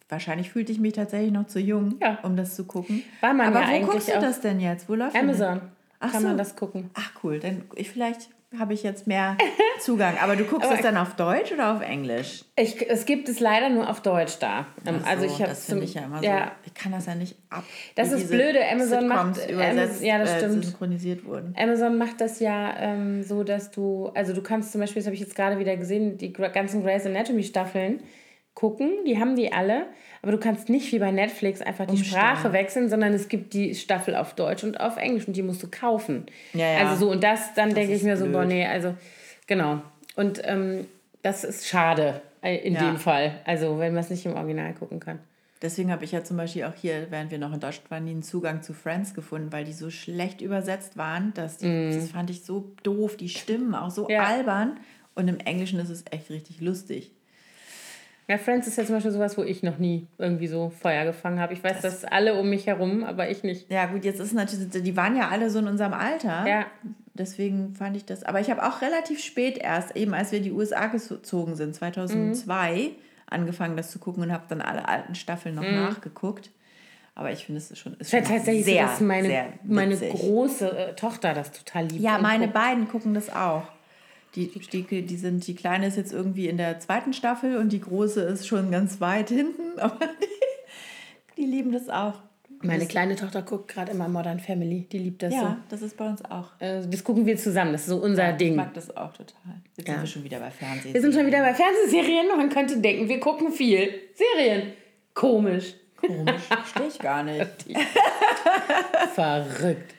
Wahrscheinlich fühlte ich mich tatsächlich noch zu jung, ja. um das zu gucken. War man aber ja wo guckst du das denn jetzt? Wo läuft Amazon. Ach kann so. man das gucken. Ach cool, dann ich vielleicht habe ich jetzt mehr (laughs) Zugang. Aber du guckst es dann auf Deutsch oder auf Englisch? Ich, es gibt es leider nur auf Deutsch da. Ähm, also so, ich habe das finde ich ja immer ja, so. Ich kann das ja nicht ab. Das ist blöde, Amazon Sitcoms macht- übersetzt, Amaz- ja, das äh, stimmt. synchronisiert wurden. Amazon macht das ja ähm, so, dass du, also du kannst zum Beispiel, das habe ich jetzt gerade wieder gesehen, die ganzen Grey's Anatomy Staffeln gucken, die haben die alle, aber du kannst nicht wie bei Netflix einfach die Umstellen. Sprache wechseln, sondern es gibt die Staffel auf Deutsch und auf Englisch und die musst du kaufen. Ja, ja. Also so und das, dann denke ich mir so, boah, blöd. nee, also genau. Und ähm, das ist schade äh, in Ja. dem Fall, also wenn man es nicht im Original gucken kann. Deswegen habe ich ja zum Beispiel auch hier, während wir noch in Deutschland waren, einen Zugang zu Friends gefunden, weil die so schlecht übersetzt waren, dass die, das fand ich so doof, die Stimmen auch so Mm. Albern. Und im Englischen ist es echt richtig lustig. Ja, Friends ist ja zum Beispiel sowas, wo ich noch nie irgendwie so Feuer gefangen habe. Ich weiß, dass alle um mich herum, aber ich nicht. Ja, gut, jetzt ist natürlich, die waren ja alle so in unserem Alter. Ja. Deswegen fand ich das. Aber ich habe auch relativ spät erst, eben als wir in die USA gezogen sind, 2002, angefangen, das zu gucken und habe dann alle alten Staffeln noch nachgeguckt. Aber ich finde, es ist schon, ist schon tatsächlich sehr, so, dass meine, sehr meine große äh, Tochter das total liebt. Ja, meine guckt. beiden gucken das auch. Die, die, die sind, die Kleine ist jetzt irgendwie in der zweiten Staffel und die Große ist schon ganz weit hinten. (laughs) Aber die, die lieben das auch. Meine das, kleine Tochter guckt gerade immer Modern Family. Die liebt das Ja, das ist bei uns auch. so. Äh, das gucken wir zusammen. Das ist so unser Ich Ding. mag das auch total. Jetzt Ja. sind wir schon wieder bei Fernsehen. Wir sind schon wieder bei Fernsehserien. Man könnte denken, wir gucken viel. Serien. Komisch. komisch. Verstehe ich gar nicht. (laughs) Verrückt.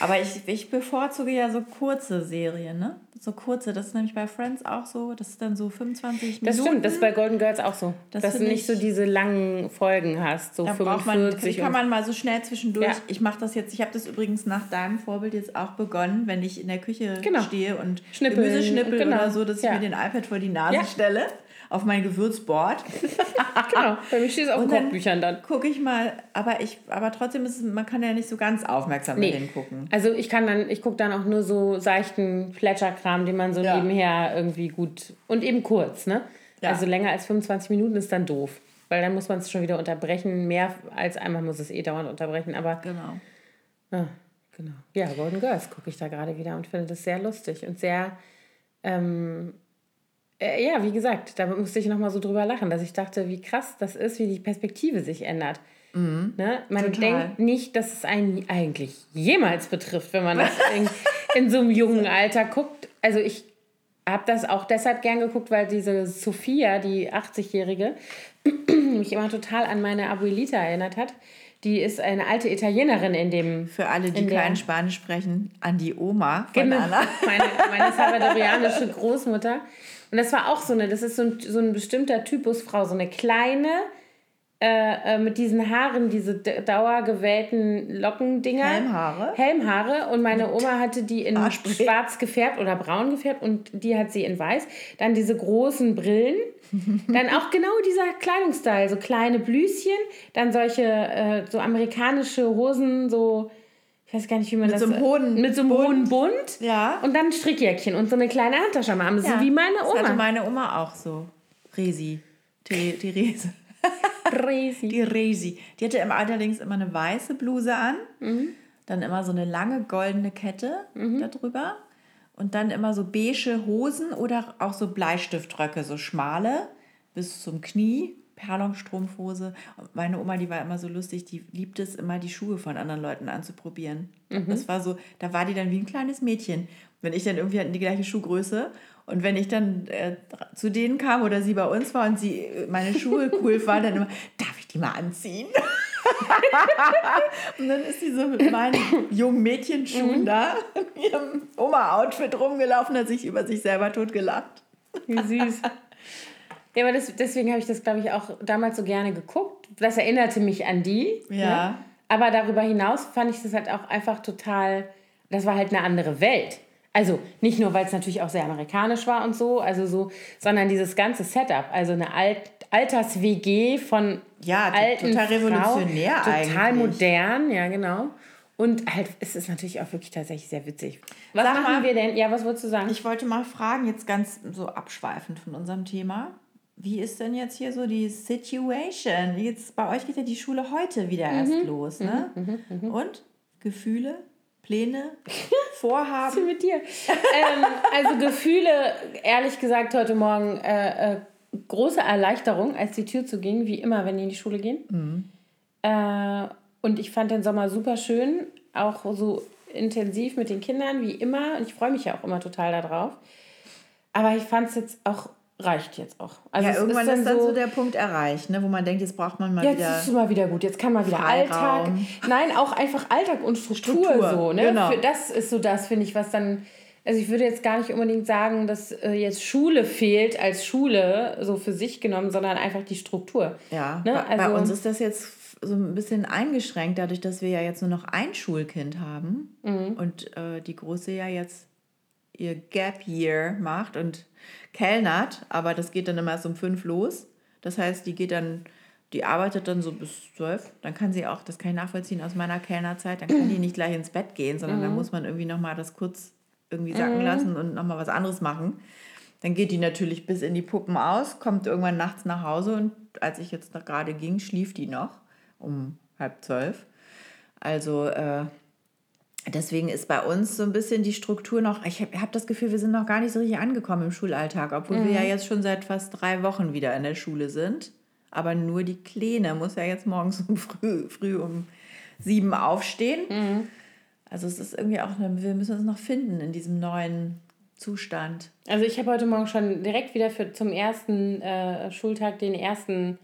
Aber ich, ich bevorzuge ja so kurze Serien, ne? So kurze, das ist nämlich bei Friends auch so, das ist dann so 25 Das Minuten. stimmt, das ist bei Golden Girls auch so. Das dass du nicht so diese langen Folgen hast, so Da braucht 45 man, kann man mal so schnell zwischendurch. Ja. Ich mache das jetzt, ich habe das übrigens nach deinem Vorbild jetzt auch begonnen, wenn ich in der Küche Genau. stehe und Schnippeln Gemüse schnippel genau. oder so, dass Ja. ich mir den iPad vor die Nase Ja. stelle, auf mein Gewürzboard. (laughs) genau, bei mir steht es auf dann Kochbüchern dann. Gucke ich mal, aber ich, aber trotzdem ist es, man kann ja nicht so ganz aufmerksam Nee. hingucken. Also ich kann dann, ich gucke dann auch nur so seichten Plätscherkram, den man so Ja. nebenher irgendwie gut und eben kurz, ne? Ja. Also länger als 25 Minuten ist dann doof. Weil dann muss man es schon wieder unterbrechen. Mehr als einmal muss es eh dauernd unterbrechen. Aber Genau. ah, genau. Ja, Golden Girls gucke ich da gerade wieder und finde das sehr lustig und sehr, ähm, äh, ja, wie gesagt, da musste ich nochmal so drüber lachen, dass ich dachte, wie krass das ist, wie die Perspektive sich ändert. Ne? Man Total. denkt nicht, dass es einen eigentlich jemals betrifft, wenn man das in, in so einem jungen (laughs) Alter guckt. Also ich habe das auch deshalb gern geguckt, weil diese Sophia, die 80-Jährige, (clears throat) mich immer total an meine Abuelita erinnert hat. Die ist eine alte Italienerin in dem Für alle, die kein Spanisch sprechen, an die Oma von Genau, Anna. meine, meine (laughs) salvadorianische Großmutter. Und das war auch so eine, das ist so ein, so ein bestimmter Typus Frau, so eine kleine, äh, äh, mit diesen Haaren, diese d- dauergewellten Lockendinger. Helmhaare? Helmhaare. Und meine Oma hatte die in Haarspray. schwarz gefärbt oder braun gefärbt und die hat sie in weiß. Dann diese großen Brillen. (laughs) Dann auch genau dieser Kleidungsstyle, so kleine Blüschen, dann solche äh, so amerikanische Hosen, so ich weiß gar nicht, wie man Mit das so einem hohen mit so einem hohen Bund Ja. und dann ein Strickjäckchen und so eine kleine Handtasche am Arm, so wie meine Das hatte Oma. meine Oma auch so. Resi. Therese. Crazy. (laughs) Die Resi. Die hatte immer allerdings immer eine weiße Bluse an, Mhm. dann immer so eine lange goldene Kette darüber und dann immer so beige Hosen oder auch so Bleistiftröcke, so schmale bis zum Knie, Perlonstrumpfhose. Meine Oma, die war immer so lustig, die liebt es immer, die Schuhe von anderen Leuten anzuprobieren. Mhm. Das war so, da war die dann wie ein kleines Mädchen. Wenn ich dann irgendwie hatten die gleiche Schuhgröße und wenn ich dann äh, zu denen kam oder sie bei uns war und sie äh, meine Schuhe cool (laughs) war, dann immer, darf ich die mal anziehen? (laughs) und dann ist sie so mit meinen jungen Mädchenschuhen da in ihrem Oma-Outfit rumgelaufen, hat sich über sich selber totgelacht. Wie süß. Ja, aber das, deswegen habe ich das, glaube ich, auch damals so gerne geguckt. Das erinnerte mich an die. Ja. Ne? Aber darüber hinaus fand ich das halt auch einfach total, das war halt eine andere Welt. Also nicht nur, weil es natürlich auch sehr amerikanisch war und so, also so, sondern dieses ganze Setup, also eine Alt Alters-WG von Ja, alten total revolutionär total eigentlich. modern, ja genau. Und halt, es ist natürlich auch wirklich tatsächlich sehr witzig. Was Sag machen mal, wir denn? Ja, was wolltest du sagen? Ich wollte mal fragen, jetzt ganz so abschweifend von unserem Thema. Wie ist denn jetzt hier so die Situation? Jetzt bei euch geht ja die Schule heute wieder Mhm. erst los, ne? Und Gefühle, Pläne, (laughs) Vorhaben? Was ist mit dir? ähm, also Gefühle, ehrlich gesagt, heute Morgen äh, äh, große Erleichterung, als die Tür zuging, wie immer, wenn die in die Schule gehen. Mhm. Äh, und ich fand den Sommer super schön, auch so intensiv mit den Kindern, wie immer. Und ich freue mich ja auch immer total darauf. Aber ich fand es jetzt auch reicht jetzt auch. Also ja, irgendwann ist dann, ist dann so, so, der Punkt erreicht, ne, wo man denkt, jetzt braucht man mal jetzt wieder. Jetzt ist es mal wieder gut, jetzt kann man wieder Freiraum. Alltag. Nein, auch einfach Alltag und Struktur, Struktur so. Ne? Genau. Für das ist so das, finde ich, was dann. Also ich würde jetzt gar nicht unbedingt sagen, dass äh, jetzt Schule fehlt als Schule, so für sich genommen, sondern einfach die Struktur. Ja, ne? bei, also, bei uns ist das jetzt so ein bisschen eingeschränkt, dadurch, dass wir ja jetzt nur noch ein Schulkind haben mhm. und äh, die Große ja jetzt ihr Gap Year macht und kellnert, aber das geht dann immer erst um fünf los. Das heißt, die geht dann, die arbeitet dann so bis zwölf. Dann kann sie auch, das kann ich nachvollziehen aus meiner Kellnerzeit, dann kann die nicht gleich ins Bett gehen, sondern mhm. dann muss man irgendwie nochmal das kurz irgendwie sacken mhm. lassen und nochmal was anderes machen. Dann geht die natürlich bis in die Puppen aus, kommt irgendwann nachts nach Hause und als ich jetzt gerade ging, schlief die noch um halb zwölf. Also äh, deswegen ist bei uns so ein bisschen die Struktur noch, ich habe hab das Gefühl, wir sind noch gar nicht so richtig angekommen im Schulalltag, obwohl mhm. wir ja mhm. jetzt schon seit fast drei Wochen wieder in der Schule sind. Aber nur die Kleine muss ja jetzt morgens (laughs) um früh, früh um sieben aufstehen. Mhm. Also es ist irgendwie auch, wir müssen uns noch finden in diesem neuen Zustand. Also ich habe heute Morgen schon direkt wieder für, zum ersten äh, Schultag den ersten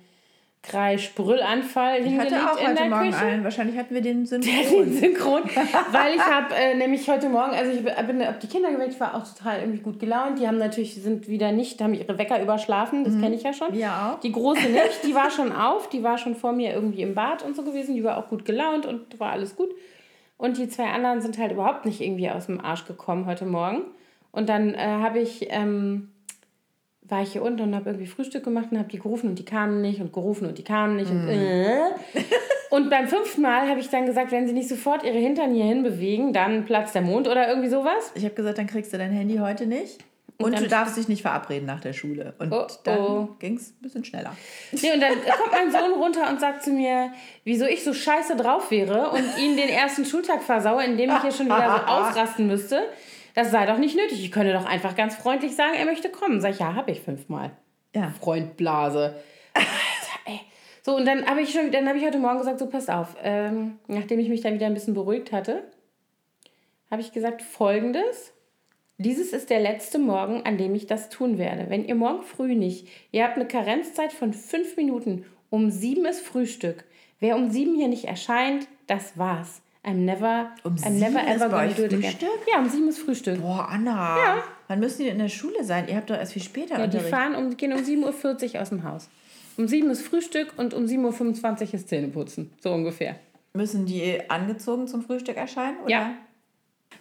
Kreisch-Brüllanfall hingelegt hatte auch heute Morgen Küche. einen. Wahrscheinlich hatten wir den (laughs) Synchron. Den Synchron. (laughs) weil ich habe äh, nämlich heute Morgen, also ich bin auf die Kinder geweckt, war auch total irgendwie gut gelaunt. Die haben natürlich, sind wieder nicht, haben ihre Wecker überschlafen, das mhm. kenne ich ja schon. Ja auch. Die Große (laughs) nicht, die war schon auf, die war schon vor mir irgendwie im Bad und so gewesen. Die war auch gut gelaunt und war alles gut. Und die zwei anderen sind halt überhaupt nicht irgendwie aus dem Arsch gekommen heute Morgen. Und dann äh, habe ich... Ähm, war ich hier unten und habe irgendwie Frühstück gemacht und habe die gerufen und die kamen nicht und gerufen und die kamen nicht. Und, mhm. äh. und beim fünften Mal habe ich dann gesagt, wenn sie nicht sofort ihre Hintern hier hin bewegen, dann platzt der Mond oder irgendwie sowas. Ich habe gesagt, dann kriegst du dein Handy heute nicht. Und, und du darfst dich nicht verabreden nach der Schule. Und oh, dann oh. ging es ein bisschen schneller. Nee, und dann kommt mein Sohn runter und sagt zu mir, wieso ich so scheiße drauf wäre und ihn den ersten Schultag versaue, indem ich hier schon wieder so (laughs) ausrasten müsste. Das sei doch nicht nötig. Ich könnte doch einfach ganz freundlich sagen, er möchte kommen. Sag ich, ja, habe ich fünfmal. Ja. Freundblase. Ey. So, und dann habe ich schon, dann habe ich heute Morgen gesagt, so pass auf. Ähm, nachdem ich mich dann wieder ein bisschen beruhigt hatte, habe ich gesagt, folgendes. Dieses ist der letzte Morgen, an dem ich das tun werde. Wenn ihr morgen früh nicht, ihr habt eine Karenzzeit von fünf Minuten, um sieben ist Frühstück. Wer um sieben hier nicht erscheint, das war's. I'm never, um I'm never ever going to do it again. Ja, um sieben ist Frühstück. Boah, Anna. Ja. Wann müssen die in der Schule sein? Ihr habt doch erst viel später Ja, die fahren um, gehen um 7.40 Uhr aus dem Haus. Um 7 ist Frühstück und um 7.25 Uhr ist Zähneputzen. So ungefähr. Müssen die angezogen zum Frühstück erscheinen? Oder? Ja.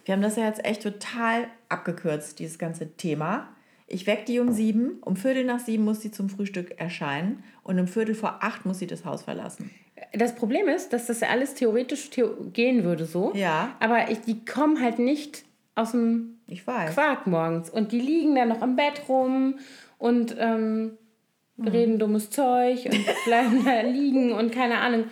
Wir haben das ja jetzt echt total abgekürzt, dieses ganze Thema. Ich wecke die um sieben, um Viertel nach sieben muss sie zum Frühstück erscheinen und um Viertel vor acht muss sie das Haus verlassen. Das Problem ist, dass das ja alles theoretisch theo gehen würde so. Ja. Aber ich, die kommen halt nicht aus dem. Quark morgens. Und die liegen dann noch im Bett rum und ähm, mhm. reden dummes Zeug und bleiben da liegen und keine Ahnung.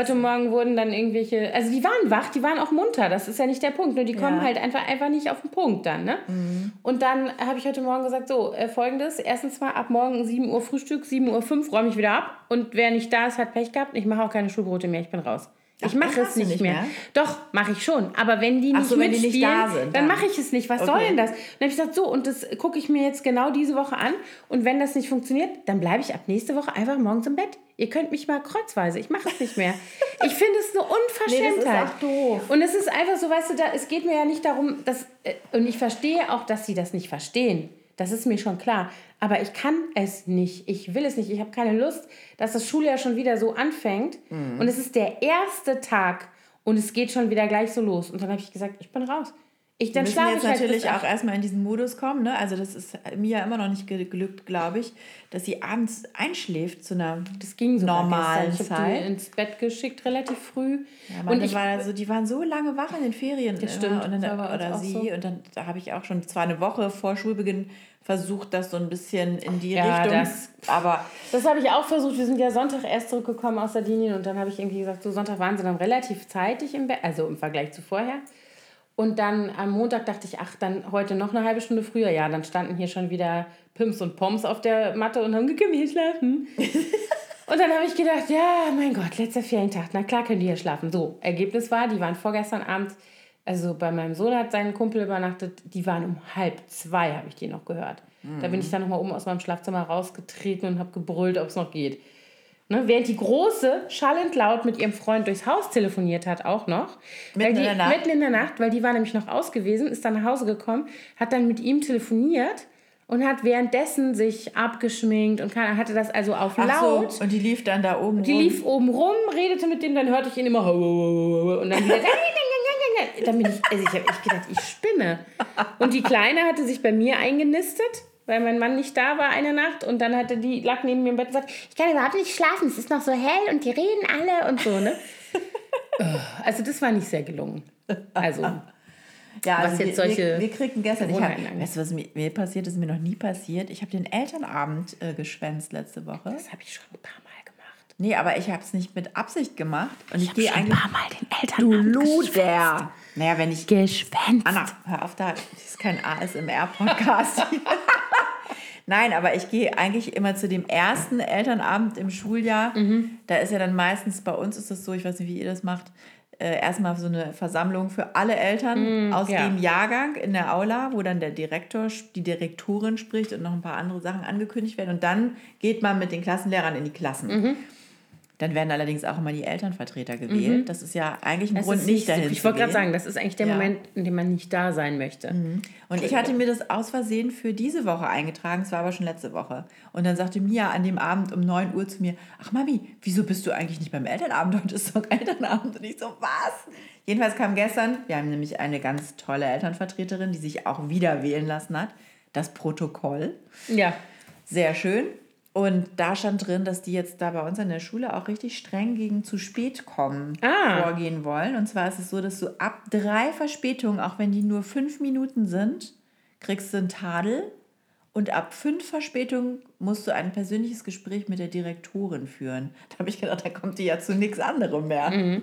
Heute Morgen wurden dann irgendwelche, also die waren wach, die waren auch munter, das ist ja nicht der Punkt, nur die kommen ja. halt einfach, einfach nicht auf den Punkt dann, ne? Mhm. Und dann habe ich heute Morgen gesagt, so, äh, folgendes, erstens mal ab morgen 7 Uhr Frühstück, 7 Uhr 5 räume ich wieder ab und wer nicht da ist, hat Pech gehabt, ich mache auch keine Schulbrote mehr, ich bin raus. Ich mache es nicht, nicht mehr. mehr. Doch, mache ich schon. Aber wenn die nicht so, wenn die nicht da sind, dann, dann mache ich es nicht. Was okay. soll denn das? dann habe ich gesagt, so, und das gucke ich mir jetzt genau diese Woche an. Und wenn das nicht funktioniert, dann bleibe ich ab nächste Woche einfach morgens im Bett. Ihr könnt mich mal kreuzweise. Ich mache es nicht mehr. (laughs) Ich finde es eine Unverschämtheit. Nee, das ist auch doof. Und es ist einfach so, weißt du, da, es geht mir ja nicht darum, dass, äh, und ich verstehe auch, dass sie das nicht verstehen. Das ist mir schon klar. Aber ich kann es nicht. Ich will es nicht. Ich habe keine Lust, dass das Schuljahr schon wieder so anfängt. Mhm. Und es ist der erste Tag und es geht schon wieder gleich so los. Und dann habe ich gesagt, ich bin raus. Ich, dann müssen jetzt halt natürlich auch erstmal in diesen Modus kommen. Ne? Also das ist mir ja immer noch nicht gelückt, glaube ich, dass sie abends einschläft zu einer das ging normalen ich Zeit. Ich ins Bett geschickt, relativ früh. Ja, und ich, war also, die waren so lange wach in den Ferien. Das stimmt. Und dann, oder sie. So. Und dann da habe ich auch schon zwar eine Woche vor Schulbeginn versucht, das so ein bisschen in die ja, Richtung. Das, aber das habe ich auch versucht. Wir sind ja Sonntag erst zurückgekommen aus Sardinien und dann habe ich irgendwie gesagt, so Sonntag waren sie dann relativ zeitig im Bett, also im Vergleich zu vorher. Und dann am Montag dachte ich, ach, dann heute noch eine halbe Stunde früher. Ja, dann standen hier schon wieder Pimps und Poms auf der Matte und haben gesagt, können wir hier schlafen? (laughs) und dann habe ich gedacht, ja, mein Gott, letzter Ferientag, na klar können die hier schlafen. So, Ergebnis war, die waren vorgestern Abend, also bei meinem Sohn hat sein Kumpel übernachtet, die waren um halb zwei, habe ich die noch gehört. Da bin ich dann nochmal oben aus meinem Schlafzimmer rausgetreten und habe gebrüllt, ob es noch geht. Ne, während die Große schallend laut mit ihrem Freund durchs Haus telefoniert hat, auch noch. Mitten die, in der Nacht? Mitten in der Nacht, weil die war nämlich noch aus gewesen, ist dann nach Hause gekommen, hat dann mit ihm telefoniert und hat währenddessen sich abgeschminkt und kann, hatte das also auf Ach laut. so, und die lief dann da oben Die rum. lief oben rum, redete mit dem, dann hörte ich ihn immer und dann wieder (laughs) dann bin ich, also ich habe echt gedacht, ich spinne. Und die Kleine hatte sich bei mir eingenistet, weil mein Mann nicht da war eine Nacht und dann hatte die lag neben mir im Bett und sagt, ich kann überhaupt nicht schlafen, es ist noch so hell und die reden alle und so, ne? (laughs) Also das war nicht sehr gelungen. Also Ja, Was also jetzt wir, solche wir, wir kriegten gestern, ich hab, weißt du, was mir, mir passiert ist, mir noch nie passiert. Ich habe den Elternabend äh, geschwänzt letzte Woche. das habe ich schon ein paar Mal gemacht. Nee, aber ich habe es nicht mit Absicht gemacht. Und ich, Ich gehe schon ein eigentlich. paar Mal den Du Eltern Luder! Naja, wenn ich. geschwänzt. Anna, hör auf da. Das ist kein ASMR-Podcast. (laughs) Nein, aber ich gehe eigentlich immer zu dem ersten Elternabend im Schuljahr. Mhm. Da ist ja dann meistens, bei uns ist das so, ich weiß nicht, wie ihr das macht, äh, erstmal so eine Versammlung für alle Eltern aus Mhm, ja. dem Jahrgang in der Aula, wo dann der Direktor, die Direktorin spricht und noch ein paar andere Sachen angekündigt werden. Und dann geht man mit den Klassenlehrern in die Klassen. Mhm. Dann werden allerdings auch immer die Elternvertreter gewählt. Das ist ja eigentlich ein Das Grund, nicht so- dahin Ich zu wollte gerade sagen, das ist eigentlich der Ja. Moment, in dem man nicht da sein möchte. Und ich hatte mir das aus Versehen für diese Woche eingetragen, es war aber schon letzte Woche. Und dann sagte Mia an dem Abend um 9 Uhr zu mir, ach Mami, wieso bist du eigentlich nicht beim Elternabend? Heute ist doch Elternabend. Und ich so, was? Jedenfalls kam gestern, wir haben nämlich eine ganz tolle Elternvertreterin, die sich auch wieder wählen lassen hat, das Protokoll. Ja. Sehr schön. Und da stand drin, dass die jetzt da bei uns an der Schule auch richtig streng gegen zu spät kommen Ah. vorgehen wollen. Und zwar ist es so, dass du ab drei Verspätungen, auch wenn die nur fünf Minuten sind, kriegst du einen Tadel. Und ab fünf Verspätungen musst du ein persönliches Gespräch mit der Direktorin führen. (laughs) Da habe ich gedacht, da kommt die ja zu nichts anderem mehr. (laughs)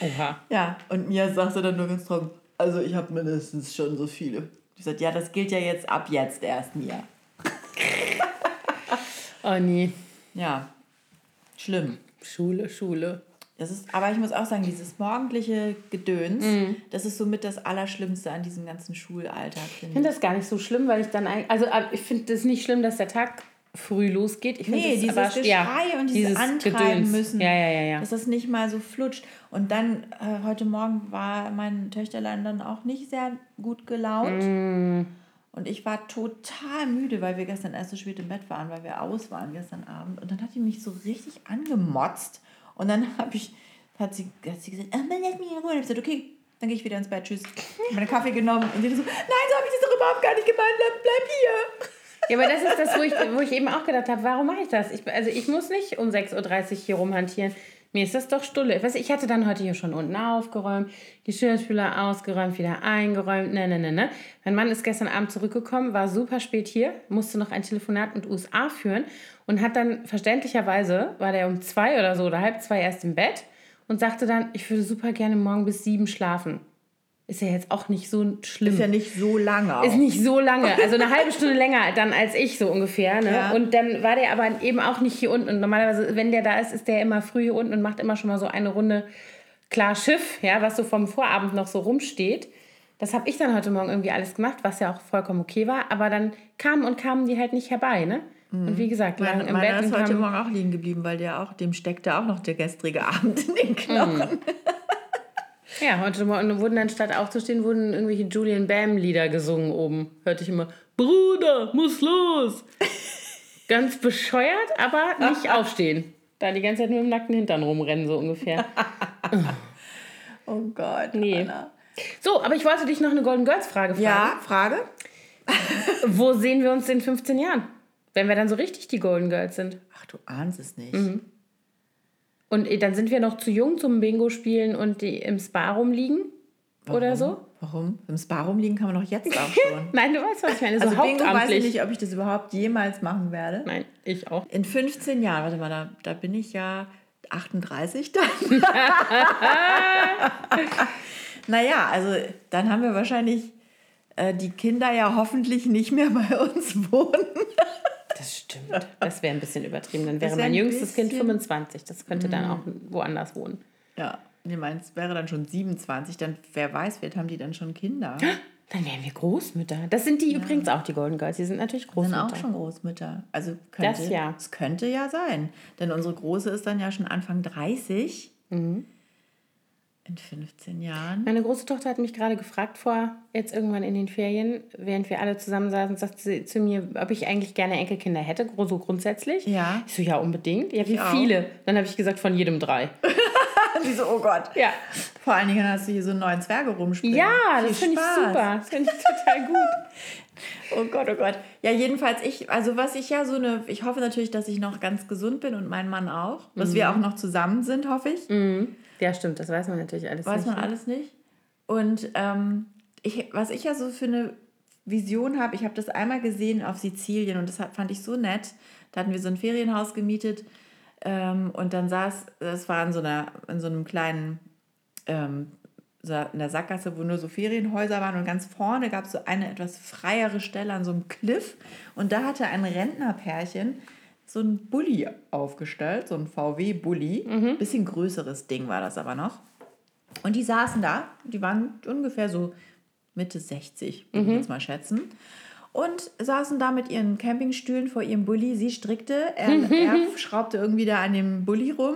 Oha. Ja, und Mia sagte dann nur ganz trocken, also ich habe mindestens schon so viele. Ich sagte, ja, das gilt ja jetzt ab jetzt erst, Mia. (laughs) Oh nee. Ja, schlimm. Schule, Schule. Das ist, aber ich muss auch sagen, dieses morgendliche Gedöns, Mhm. das ist somit das Allerschlimmste an diesem ganzen Schulalltag, Ich finde finde ich. das gar nicht so schlimm, weil ich dann eigentlich. Also, ich finde es nicht schlimm, dass der Tag früh losgeht. Ich finde Nee, es dieses aber, Geschrei ja, und dieses, Antreiben müssen, Ja, ja, ja, ja. dass das nicht mal so flutscht. Und dann, äh, heute Morgen war mein Töchterlein dann auch nicht sehr gut gelaunt. Mm. Und ich war total müde, weil wir gestern erst so spät im Bett waren, weil wir aus waren gestern Abend. Und dann hat die mich so richtig angemotzt. Und dann (laughs) habe ich, hat sie, hat sie gesagt, man lässt mich in Ruhe. Und ich gesagt, okay, dann gehe ich wieder ins Bett, tschüss. Hab meinen Kaffee genommen und die so, nein, so habe ich das doch überhaupt gar nicht gemeint, bleib, bleib hier. Ja, aber das ist das, wo ich, wo ich eben auch gedacht habe, warum mache ich das? Ich, also ich muss nicht um 6.30 Uhr hier rumhantieren. Mir ist das doch Stulle. Ich hatte dann heute hier schon unten aufgeräumt, Geschirrspüler ausgeräumt, wieder eingeräumt, ne, ne, ne, ne. Mein Mann ist gestern Abend zurückgekommen, war super spät hier, musste noch ein Telefonat mit USA führen und hat dann verständlicherweise, war der um zwei oder so oder halb zwei erst im Bett und sagte dann, ich würde super gerne morgen bis sieben schlafen. Ist ja jetzt auch nicht so schlimm. Ist ja nicht so lange. Auch. Ist nicht so lange, also eine halbe Stunde länger dann als ich so ungefähr. Ne? Ja. Und dann war der aber eben auch nicht hier unten. Und normalerweise, wenn der da ist, ist der immer früh hier unten und macht immer schon mal so eine Runde klar Schiff, ja, was so vom Vorabend noch so rumsteht. Das habe ich dann heute Morgen irgendwie alles gemacht, was ja auch vollkommen okay war. Aber dann kamen und kamen die halt nicht herbei, ne? Und wie gesagt, Mein, im meiner Bett ist heute Morgen auch liegen geblieben, weil der auch, dem steckte auch noch der gestrige Abend in den Knochen. Ja, heute Morgen wurden dann statt aufzustehen, wurden irgendwelche Julian Bam-Lieder gesungen oben. Hörte ich immer, Bruder, muss los. (laughs) Ganz bescheuert, aber nicht (laughs) aufstehen. Da die ganze Zeit nur im nackten Hintern rumrennen, so ungefähr. (laughs) Oh Gott, Nee. Anna. So, aber ich wollte dich noch eine Golden Girls Frage fragen. Ja, Frage? Wo sehen wir uns in 15 Jahren? Wenn wir dann so richtig die Golden Girls sind. Ach, du ahnst es nicht. Mhm. Und eh, dann sind wir noch zu jung zum Bingo spielen und die im Spa rumliegen oder so? Warum? Im Spa rumliegen kann man doch jetzt auch (laughs) schon. Nein, du weißt, was ich meine. So Also Bingo weiß ich nicht, ob ich das überhaupt jemals machen werde. Nein, ich auch. In 15 Jahren, warte mal, da, da bin ich ja 38 dann. (laughs) Naja, also dann haben wir wahrscheinlich äh, die Kinder ja hoffentlich nicht mehr bei uns wohnen. Das stimmt. Das wäre ein bisschen übertrieben. Dann wäre wär mein jüngstes Kind 25. Das könnte dann auch woanders wohnen. Ja, nee, meins wäre dann schon 27. Dann, wer weiß, vielleicht haben die dann schon Kinder. Dann wären wir Großmütter. Das sind die ja. übrigens auch, die Golden Girls. Die sind natürlich Großmütter. Sind auch schon Großmütter. Also könnte, das ja. Es könnte ja sein. Denn unsere Große ist dann ja schon Anfang 30. Mhm. In 15 Jahren. Meine große Tochter hat mich gerade gefragt vor, jetzt irgendwann in den Ferien, während wir alle zusammen saßen, sagte sie zu mir, ob ich eigentlich gerne Enkelkinder hätte, so grundsätzlich. Ja. Ich so, ja, unbedingt. Ja, wie viele? Dann habe ich gesagt, von jedem drei. (laughs) die so, oh Gott. Ja. Vor allen Dingen hast du hier so einen neuen Zwerge rumspringen. Ja, das finde ich super. Das finde ich total gut. (laughs) oh Gott, oh Gott. Ja, jedenfalls ich, also was ich ja so eine, ich hoffe natürlich, dass ich noch ganz gesund bin und mein Mann auch. Dass mhm. wir auch noch zusammen sind, hoffe ich. Mhm. Ja, stimmt, das weiß man natürlich alles weiß nicht. Weiß man ne? alles nicht. Und ähm, ich, was ich ja so für eine Vision habe, ich habe das einmal gesehen auf Sizilien und das fand ich so nett. Da hatten wir so ein Ferienhaus gemietet ähm, und dann saß, das war in so, einer, in so einem kleinen, ähm, in der Sackgasse, wo nur so Ferienhäuser waren und ganz vorne gab es so eine etwas freiere Stelle an so einem Cliff und da hatte ein Rentnerpärchen so ein Bulli aufgestellt, so ein VW-Bulli. Mhm. Bisschen größeres Ding war das aber noch. Und die saßen da, die waren ungefähr so Mitte 60, würde mhm. ich jetzt mal schätzen. Und saßen da mit ihren Campingstühlen vor ihrem Bulli. Sie strickte, er, (laughs) er schraubte irgendwie da an dem Bulli rum.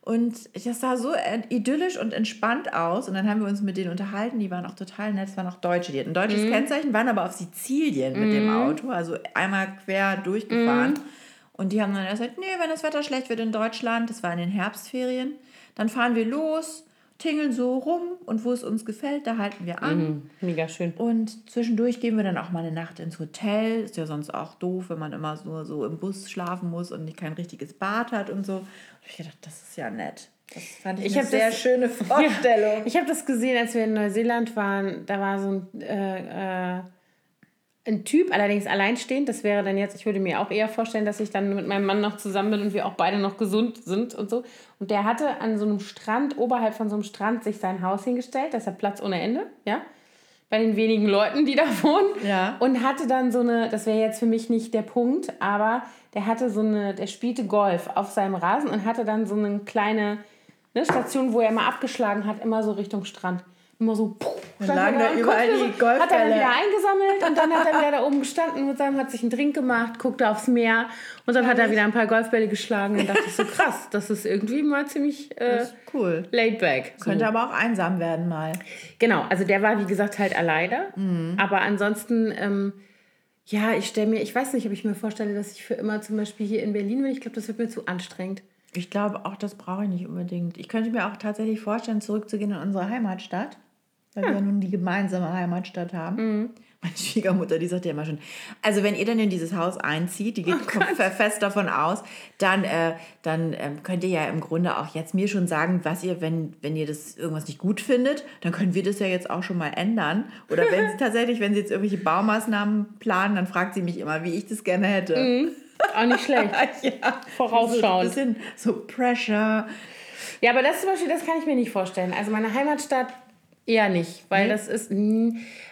Und das sah so idyllisch und entspannt aus. Und dann haben wir uns mit denen unterhalten. Die waren auch total nett. Es waren auch Deutsche. Die hatten ein deutsches mhm. Kennzeichen, waren aber auf Sizilien mit dem mhm. Auto. Also einmal quer durchgefahren. Mhm. Und die haben dann gesagt, nee, wenn das Wetter schlecht wird in Deutschland, das war in den Herbstferien, dann fahren wir los, tingeln so rum und wo es uns gefällt, da halten wir an. Mhm, mega schön. Und zwischendurch gehen wir dann auch mal eine Nacht ins Hotel. Ist ja sonst auch doof, wenn man immer so, so im Bus schlafen muss und kein richtiges Bad hat und so. Und ich dachte, das ist ja nett. Das fand ich, ich eine sehr das, schöne (laughs) Vorstellung. Ja, ich habe das gesehen, als wir in Neuseeland waren. Da war so ein äh, äh, ein Typ, allerdings alleinstehend. Das wäre dann jetzt, ich würde mir auch eher vorstellen, dass ich dann mit meinem Mann noch zusammen bin und wir auch beide noch gesund sind und so. Und der hatte an so einem Strand, oberhalb von so einem Strand, sich sein Haus hingestellt. Das hat Platz ohne Ende, ja. Bei den wenigen Leuten, die da (laughs) wohnen. Ja. Und hatte dann so eine, das wäre jetzt für mich nicht der Punkt, aber der hatte so eine, der spielte Golf auf seinem Rasen und hatte dann so eine kleine ne, Station, wo er mal abgeschlagen hat, immer so Richtung Strand immer so puh, dann lagen da überall die Golfbälle. Hat er dann wieder eingesammelt und dann hat er wieder (laughs) da oben gestanden mit seinem, hat sich einen Drink gemacht, guckte aufs Meer und dann ja, hat er wieder ein paar Golfbälle geschlagen und dachte ich so krass, das ist irgendwie mal ziemlich äh, cool. laid back. So. Könnte aber auch einsam werden mal. Genau, also der war wie gesagt halt alleine, mhm. aber ansonsten ähm, ja, ich stelle mir, ich weiß nicht, ob ich mir vorstelle, dass ich für immer zum Beispiel hier in Berlin bin. Ich glaube, das wird mir zu anstrengend. Ich glaube auch, das brauche ich nicht unbedingt. Ich könnte mir auch tatsächlich vorstellen, zurückzugehen in unsere Heimatstadt weil ja. wir ja nun die gemeinsame Heimatstadt haben. Mhm. Meine Schwiegermutter, die sagt ja immer schon, also wenn ihr dann in dieses Haus einzieht, die geht oh fest davon aus, dann, äh, dann ähm, könnt ihr ja im Grunde auch jetzt mir schon sagen, was ihr, wenn, wenn ihr das irgendwas nicht gut findet, dann können wir das ja jetzt auch schon mal ändern. Oder wenn (laughs) sie tatsächlich, wenn sie jetzt irgendwelche Baumaßnahmen planen, dann fragt sie mich immer, wie ich das gerne hätte. Mhm. Auch nicht schlecht. (laughs) ja. Vorausschauend. So so Pressure. Ja, aber das zum Beispiel, das kann ich mir nicht vorstellen. Also meine Heimatstadt Eher nicht, weil nee. das ist.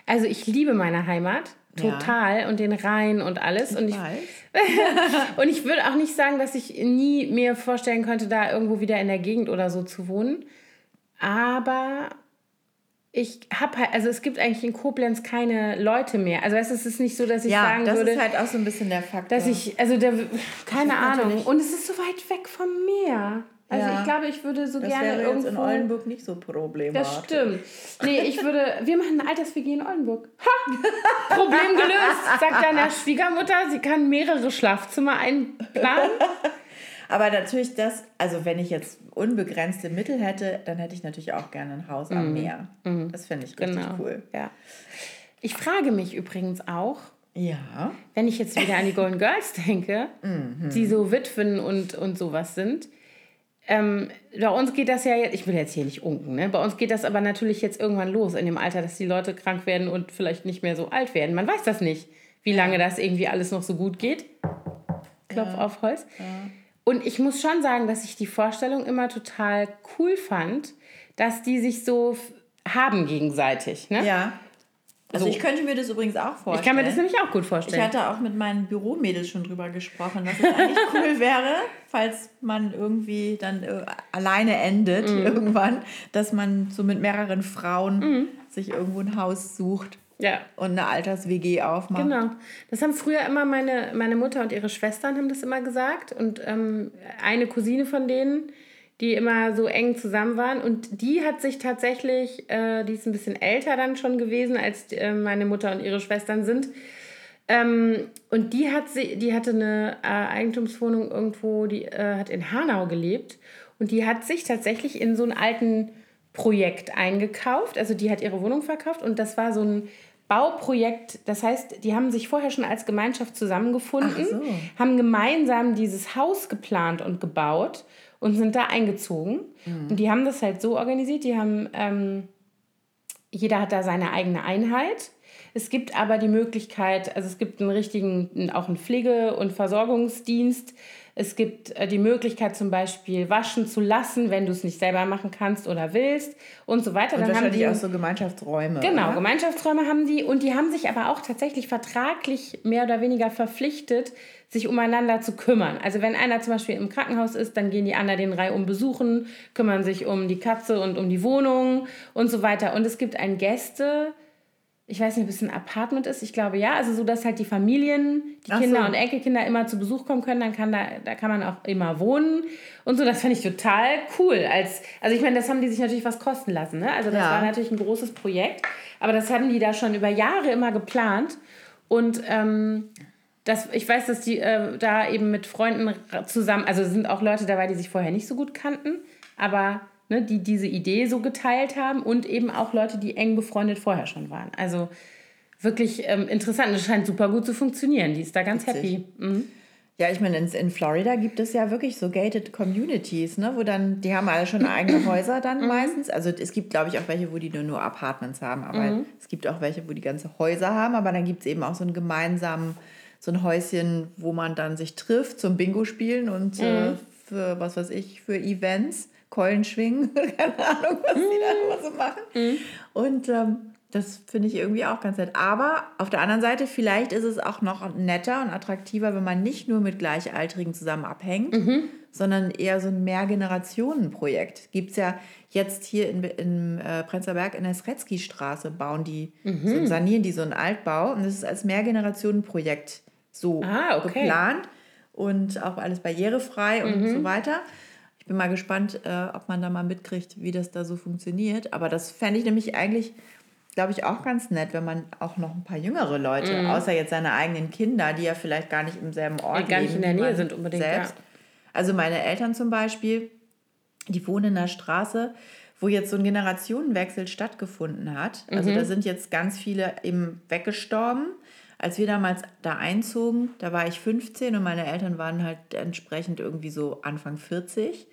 Also ich liebe meine Heimat total ja. und den Rhein und alles. Ich und ich, (laughs) und ich würde auch nicht sagen, dass ich nie mir vorstellen könnte, da irgendwo wieder in der Gegend oder so zu wohnen. Aber ich habe halt, also es gibt eigentlich in Koblenz keine Leute mehr. Also es ist nicht so, dass ich ja, sagen das würde. Das ist halt auch so ein bisschen der Faktor. Dass ich, also der, keine Ahnung. Und es ist so weit weg vom Meer. Also ja. ich glaube, ich würde so das gerne wäre irgendwo... in Oldenburg nicht so problematisch. Das stimmt. Nee, ich würde... Wir machen ein Alters-WG in Oldenburg. Ha! Problem gelöst, sagt deine Schwiegermutter. Sie kann mehrere Schlafzimmer einplanen. (laughs) Aber natürlich das... Also wenn ich jetzt unbegrenzte Mittel hätte, dann hätte ich natürlich auch gerne ein Haus am mhm. Meer. Mhm. Das finde ich richtig genau. cool. Ja. Ich frage mich übrigens auch, ja. wenn ich jetzt wieder an die Golden Girls denke, mhm. die so Witwen und, und sowas sind ähm, bei uns geht das ja jetzt, ich will jetzt hier nicht unken, ne? bei uns geht das aber natürlich jetzt irgendwann los in dem Alter, dass die Leute krank werden und vielleicht nicht mehr so alt werden. Man weiß das nicht, wie lange das irgendwie alles noch so gut geht. Klopf ja. auf Holz. Ja. Und ich muss schon sagen, dass ich die Vorstellung immer total cool fand, dass die sich so haben gegenseitig. Ne? Ja. Also so. ich könnte mir das übrigens auch vorstellen. Ich kann mir das nämlich auch gut vorstellen. Ich hatte auch mit meinen Büromädels schon drüber gesprochen, dass es eigentlich (laughs) cool wäre, falls man irgendwie dann äh, alleine endet mhm. irgendwann, dass man so mit mehreren Frauen mhm. sich irgendwo ein Haus sucht. Ja. Und eine Alters-WG aufmacht. Genau. Das haben früher immer meine, meine Mutter und ihre Schwestern haben das immer gesagt. Und ähm, eine Cousine von denen, die immer so eng zusammen waren. Und die hat sich tatsächlich, äh, die ist ein bisschen älter dann schon gewesen, als äh, meine Mutter und ihre Schwestern sind. Ähm, und die hat sie, die hatte eine äh, Eigentumswohnung irgendwo, die äh, hat in Hanau gelebt. Und die hat sich tatsächlich in so einen alten Projekt eingekauft. Also die hat ihre Wohnung verkauft und das war so ein Bauprojekt. Das heißt, die haben sich vorher schon als Gemeinschaft zusammengefunden, so. haben gemeinsam dieses Haus geplant und gebaut und sind da eingezogen. Mhm. Und die haben das halt so organisiert, die haben, ähm, jeder hat da seine eigene Einheit. Es gibt aber die Möglichkeit, also es gibt einen richtigen, auch einen Pflege- und Versorgungsdienst, es gibt äh, die Möglichkeit zum Beispiel waschen zu lassen, wenn du es nicht selber machen kannst oder willst und so weiter. Und Dann wahrscheinlich haben die auch so Gemeinschaftsräume. Genau, oder? Gemeinschaftsräume haben die und die haben sich aber auch tatsächlich vertraglich mehr oder weniger verpflichtet, sich umeinander zu kümmern. Also wenn einer zum Beispiel im Krankenhaus ist, dann gehen die anderen den Reihe um besuchen, kümmern sich um die Katze und um die Wohnung und so weiter. Und es gibt ein Gäste- ich weiß nicht, ob es ein Apartment ist, ich glaube ja, also so, dass halt die Familien, die Ach Kinder so. und Enkelkinder immer zu Besuch kommen können, dann kann da, da kann man auch immer wohnen und so, das fand ich total cool. Als, also ich meine, das haben die sich natürlich was kosten lassen, ne? also das ja. war natürlich ein großes Projekt, aber das haben die da schon über Jahre immer geplant und ähm, das, ich weiß, dass die äh, da eben mit Freunden zusammen, also sind auch Leute dabei, die sich vorher nicht so gut kannten, aber ne, die diese Idee so geteilt haben und eben auch Leute, die eng befreundet vorher schon waren. Also wirklich ähm, interessant. Es scheint super gut zu funktionieren. Die ist da ganz Witzig. happy. Mhm. Ja, ich meine, in, in, Florida gibt es ja wirklich so gated Communities, ne, wo dann, die haben alle schon eigene Häuser dann (clears throat) mhm. meistens. Also es gibt, glaube ich, auch welche, wo die nur, nur Apartments haben, aber mhm. es gibt auch welche, wo die ganze Häuser haben, aber dann gibt es eben auch so einen gemeinsamen, so ein Häuschen, wo man dann sich trifft zum Bingo spielen und äh, mhm. für, was weiß ich, für Events. Keulen schwingen, (laughs) keine Ahnung, was die da immer so machen. Mhm. Und ähm, das finde ich irgendwie auch ganz nett. Aber auf der anderen Seite, vielleicht ist es auch noch netter und attraktiver, wenn man nicht nur mit Gleichaltrigen zusammen abhängt, mhm. sondern eher so ein Mehrgenerationen-Projekt. Gibt es ja jetzt hier in, in äh, Prenzlauer Berg in der Sretzky-Straße, bauen die, mhm. so, sanieren die so einen Altbau. Und das ist als Mehrgenerationen-Projekt so ah, okay. geplant und auch alles barrierefrei und mhm. so weiter. Ich bin mal gespannt, äh, ob man da mal mitkriegt, wie das da so funktioniert. Aber das fände ich nämlich eigentlich, glaube ich, auch ganz nett, wenn man auch noch ein paar jüngere Leute, mhm. außer jetzt seine eigenen Kinder, die ja vielleicht gar nicht im selben Ort die gar nicht in der Nähe sind unbedingt. Selbst. Ja. Also meine Eltern zum Beispiel, die wohnen in einer Straße, wo jetzt so ein Generationenwechsel stattgefunden hat. Also mhm. da sind jetzt ganz viele eben weggestorben. Als wir damals da einzogen, da war ich 15 und meine Eltern waren halt entsprechend irgendwie so Anfang 40.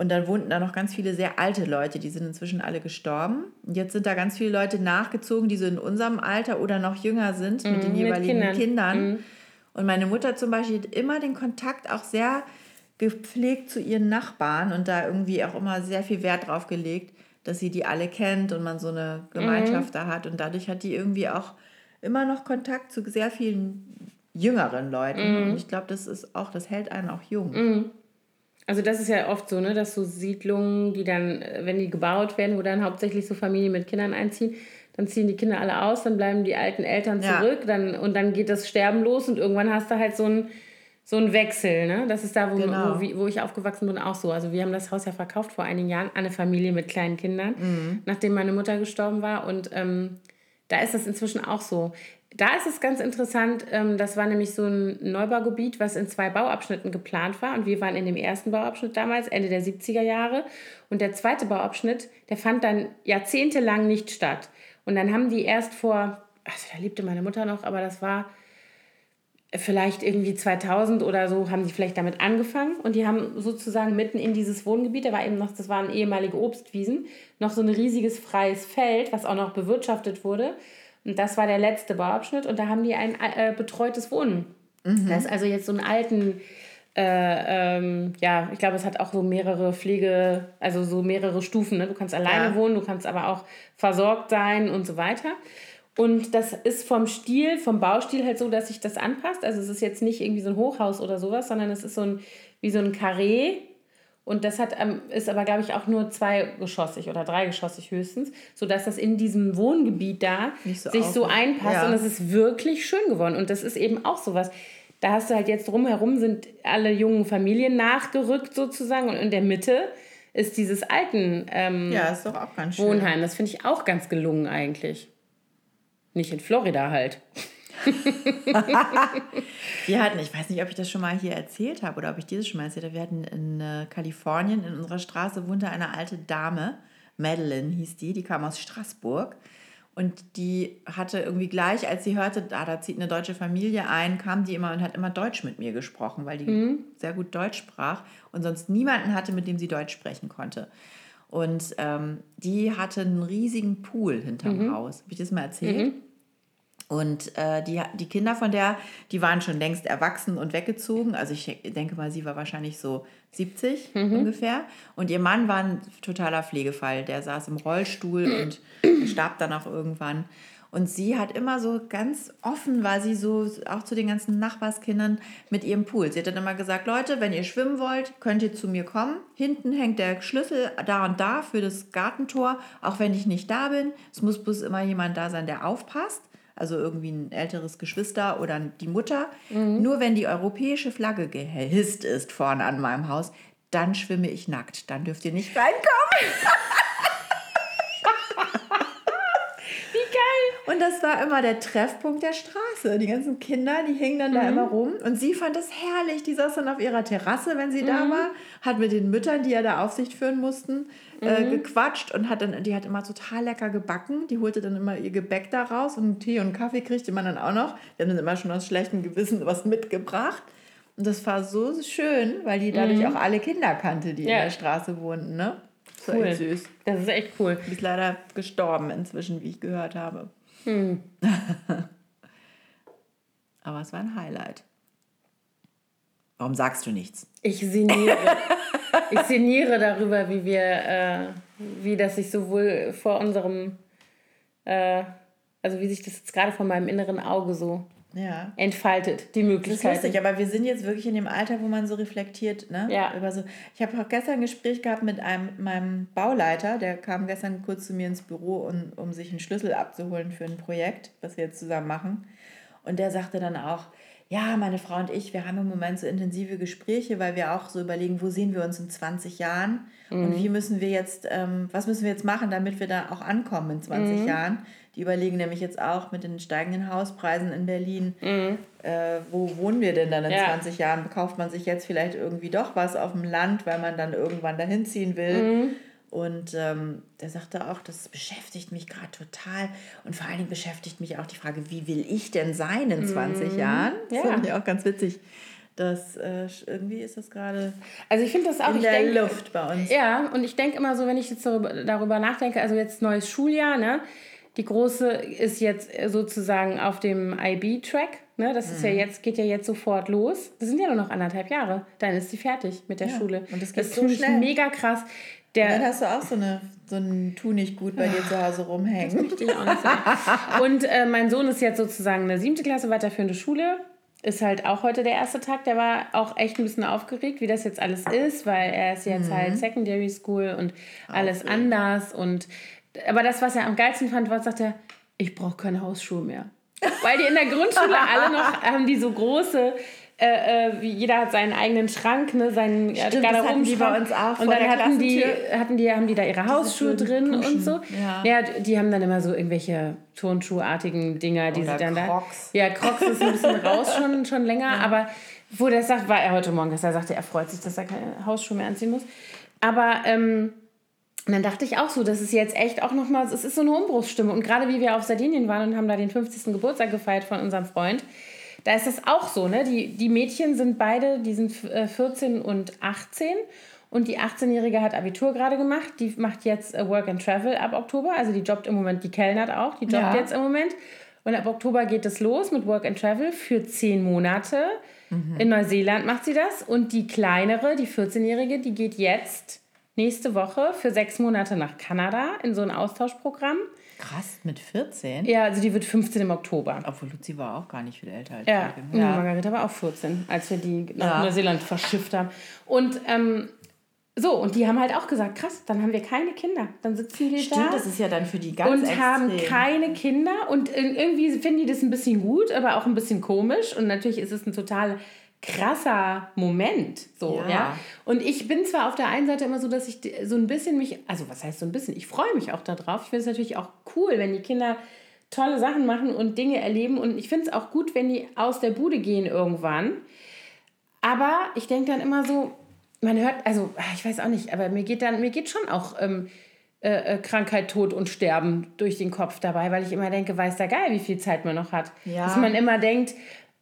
Und dann wohnten da noch ganz viele sehr alte Leute, die sind inzwischen alle gestorben. Und jetzt sind da ganz viele Leute nachgezogen, die so in unserem Alter oder noch jünger sind mhm, mit den jeweiligen Kindern. Kindern. Mhm. Und meine Mutter zum Beispiel hat immer den Kontakt auch sehr gepflegt zu ihren Nachbarn und da irgendwie auch immer sehr viel Wert drauf gelegt, dass sie die alle kennt und man so eine Gemeinschaft mhm. da hat. Und dadurch hat die irgendwie auch immer noch Kontakt zu sehr vielen jüngeren Leuten. Mhm. Und ich glaube, das ist auch, das hält einen auch jung. Mhm. Also das ist ja oft so, ne, dass so Siedlungen, die dann, äh, wenn die gebaut werden, wo dann hauptsächlich so Familien mit Kindern einziehen, dann ziehen die Kinder alle aus, dann bleiben die alten Eltern zurück, ja. dann, und dann geht das Sterben los und irgendwann hast du halt so einen so Wechsel. Ne? Das ist da, wo, genau. wo, wo, ich aufgewachsen bin, auch so. Also wir haben das Haus ja verkauft vor einigen Jahren an eine Familie mit kleinen Kindern, mhm. nachdem meine Mutter gestorben war. Und ähm, da ist das inzwischen auch so. Da ist es ganz interessant, ähm, das war nämlich so ein Neubaugebiet, was in zwei Bauabschnitten geplant war. Und wir waren in dem ersten Bauabschnitt damals, Ende der 70er Jahre. Und der zweite Bauabschnitt, der fand dann jahrzehntelang nicht statt. Und dann haben die erst vor, also da lebte meine Mutter noch, aber das war vielleicht irgendwie 2000 oder so, haben die vielleicht damit angefangen. Und die haben sozusagen mitten in dieses Wohngebiet, da war eben noch, das waren ehemalige Obstwiesen, noch so ein riesiges freies Feld, was auch noch bewirtschaftet wurde. Und das war der letzte Bauabschnitt und da haben die ein äh, betreutes Wohnen. Mhm. Da ist also jetzt so ein alten äh, ähm, ja, ich glaube, es hat auch so mehrere Pflege, also so mehrere Stufen. Ne? Du kannst alleine Ja. wohnen, du kannst aber auch versorgt sein und so weiter. Und das ist vom Stil, vom Baustil halt so, dass sich das anpasst. Also es ist jetzt nicht irgendwie so ein Hochhaus oder sowas, sondern es ist so ein, wie so ein Karree. Und das hat, ähm, ist aber, glaube ich, auch nur zweigeschossig oder dreigeschossig höchstens, sodass das in diesem Wohngebiet da so sich so einpasst. ja. Und es ist wirklich schön geworden. Und das ist eben auch sowas. Da hast du halt jetzt drumherum sind alle jungen Familien nachgerückt sozusagen. Und in der Mitte ist dieses alten ähm, Ja, ist doch auch ganz schön. Wohnheim. Das finde ich auch ganz gelungen eigentlich. Nicht in Florida halt. (laughs) Wir hatten, ich weiß nicht, ob ich das schon mal hier erzählt habe oder ob ich dieses schon mal erzählt habe. Wir hatten in äh, Kalifornien, in unserer Straße wohnte eine alte Dame, Madeline hieß die, die kam aus Straßburg. Und die hatte irgendwie gleich, als sie hörte, ah, da zieht eine deutsche Familie ein, kam die immer und hat immer Deutsch mit mir gesprochen, weil die sehr gut Deutsch sprach und sonst niemanden hatte, mit dem sie Deutsch sprechen konnte. Und ähm, die hatte einen riesigen Pool hinterm Haus. Habe ich das mal erzählt? Und äh, die, die Kinder von der, die waren schon längst erwachsen und weggezogen. Also ich denke mal, sie war wahrscheinlich so 70 ungefähr. Und ihr Mann war ein totaler Pflegefall. Der saß im Rollstuhl und (clears throat) starb dann auch irgendwann. Und sie hat immer so ganz offen, war sie so auch zu den ganzen Nachbarskindern mit ihrem Pool. Sie hat dann immer gesagt, Leute, wenn ihr schwimmen wollt, könnt ihr zu mir kommen. Hinten hängt der Schlüssel da und da für das Gartentor, auch wenn ich nicht da bin. Es muss bloß immer jemand da sein, der aufpasst also irgendwie ein älteres Geschwister oder die Mutter. Nur wenn die europäische Flagge gehisst ist vorne an meinem Haus, dann schwimme ich nackt. Dann dürft ihr nicht reinkommen. (laughs) Wie geil! Und das war immer der Treffpunkt der Straße. Die ganzen Kinder, die hingen dann da immer rum. Und sie fand das herrlich. Die saß dann auf ihrer Terrasse, wenn sie da war, hat mit den Müttern, die ja da Aufsicht führen mussten, äh, gequatscht und hat dann, die hat immer total lecker gebacken. Die holte dann immer ihr Gebäck da raus und Tee und Kaffee kriegte man dann auch noch. Die haben dann immer schon aus schlechtem Gewissen (laughs) was mitgebracht. Und das war so schön, weil die dadurch auch alle Kinder kannte, die Ja. in der Straße wohnten. Ne? Das Cool. süß. Das ist echt cool. Die ist leider gestorben inzwischen, wie ich gehört habe. (laughs) Aber es war ein Highlight. Warum sagst du nichts? Ich sinniere. (laughs) ich sinniere darüber, wie wir, äh, wie das sich sowohl vor unserem, äh, also wie sich das jetzt gerade vor meinem inneren Auge so Ja. entfaltet, die Das ist Möglichkeit. lustig, aber wir sind jetzt wirklich in dem Alter, wo man so reflektiert, ne? Ja. Über so. Ich habe auch gestern ein Gespräch gehabt mit einem meinem Bauleiter, der kam gestern kurz zu mir ins Büro, um, um sich einen Schlüssel abzuholen für ein Projekt, was wir jetzt zusammen machen. Und der sagte dann auch, ja, meine Frau und ich, wir haben im Moment so intensive Gespräche, weil wir auch so überlegen, wo sehen wir uns in 20 Jahren und wie müssen wir jetzt, ähm, was müssen wir jetzt machen, damit wir da auch ankommen in 20 Jahren. Die überlegen nämlich jetzt auch mit den steigenden Hauspreisen in Berlin, äh, wo wohnen wir denn dann in Ja. 20 Jahren? Kauft man sich jetzt vielleicht irgendwie doch was auf dem Land, weil man dann irgendwann dahin ziehen will? Mhm. Und ähm, der sagte auch, das beschäftigt mich gerade total. Und vor allen Dingen beschäftigt mich auch die Frage, wie will ich denn sein in 20 Jahren? Das Mhm. Ja. fand ich auch ganz witzig. Das, äh, irgendwie ist das gerade Also ich finde das auch, in der denke, Luft bei uns. Ja, und ich denke immer so, wenn ich jetzt darüber, darüber nachdenke, also jetzt neues Schuljahr, ne? Die große ist jetzt sozusagen auf dem IB-Track. Ne? Das ist ja jetzt, geht ja jetzt sofort los. Das sind ja nur noch anderthalb Jahre. Dann ist sie fertig mit der Ja, Schule. und das geht so finde ich schnell. mega krass. Dann Der, hast du auch so, eine, so ein Tu nicht gut bei dir zu Hause rumhängen. möchte ich auch nicht sagen. Und äh, mein Sohn ist jetzt sozusagen eine siebte Klasse weiterführende Schule. Ist halt auch heute der erste Tag. Der war auch echt ein bisschen aufgeregt, wie das jetzt alles ist, weil er ist jetzt halt Secondary School und alles anders. Und aber das, was er am geilsten fand, war, sagt er, ich brauche keine Hausschuhe mehr. Weil die in der Grundschule (laughs) alle noch haben die so große, äh, äh, jeder hat seinen eigenen Schrank, ne, seinen äh, Stimmt, die bei Garderobenschrank. uns auch Und dann hatten die, hatten die, haben die da ihre Hausschuhe drin Puschen, und so. ja. die haben dann immer so irgendwelche Turnschuhartigen Dinger, die Oder sie dann Crocs. da. Ja, Crocs ist ein bisschen raus (laughs) schon, schon länger, aber wo der sagt, war er heute Morgen, dass er sagte, er freut sich, dass er keine Hausschuhe mehr anziehen muss. Aber ähm, und dann dachte ich auch so, das ist jetzt echt auch nochmal, es ist so eine Umbruchsstimme. Und gerade wie wir auf Sardinien waren und haben da den 50. Geburtstag gefeiert von unserem Freund, da ist das auch so, ne? Die, die Mädchen sind beide, die sind äh, 14 und 18. Und die 18-Jährige hat Abitur gerade gemacht. Die macht jetzt äh, Work and Travel ab Oktober. Also die jobbt im Moment, die kellnert auch, die jobbt Ja. jetzt im Moment. Und ab Oktober geht es los mit Work and Travel für zehn Monate. Mhm. In Neuseeland macht sie das. Und die kleinere, die 14-Jährige, die geht jetzt nächste Woche für sechs Monate nach Kanada in so ein Austauschprogramm. Krass, mit 14? Ja, also die wird 15 im Oktober. Obwohl Luzi war auch gar nicht viel älter als ja. ich. Ja, Margareta war auch 14, als wir die nach ja. Neuseeland verschifft haben. Und ähm, so, und die haben halt auch gesagt, krass, dann haben wir keine Kinder. Dann sitzen die Stimmt, da. Stimmt, das ist ja dann für die ganz Und extrem. haben keine Kinder. Und irgendwie finden die das ein bisschen gut, aber auch ein bisschen komisch. Und natürlich ist es ein total krasser Moment. So, ja. ja. Und ich bin zwar auf der einen Seite immer so, dass ich so ein bisschen mich, also was heißt so ein bisschen, ich freue mich auch darauf. Ich finde es natürlich auch cool, wenn die Kinder tolle Sachen machen und Dinge erleben. Und ich finde es auch gut, wenn die aus der Bude gehen irgendwann. Aber ich denke dann immer so, man hört, also ah, ich weiß auch nicht, aber mir geht dann, mir geht schon auch ähm, äh, äh, Krankheit, Tod und Sterben durch den Kopf dabei, weil ich immer denke, weiß der Geil, wie viel Zeit man noch hat. Ja. Dass man immer denkt,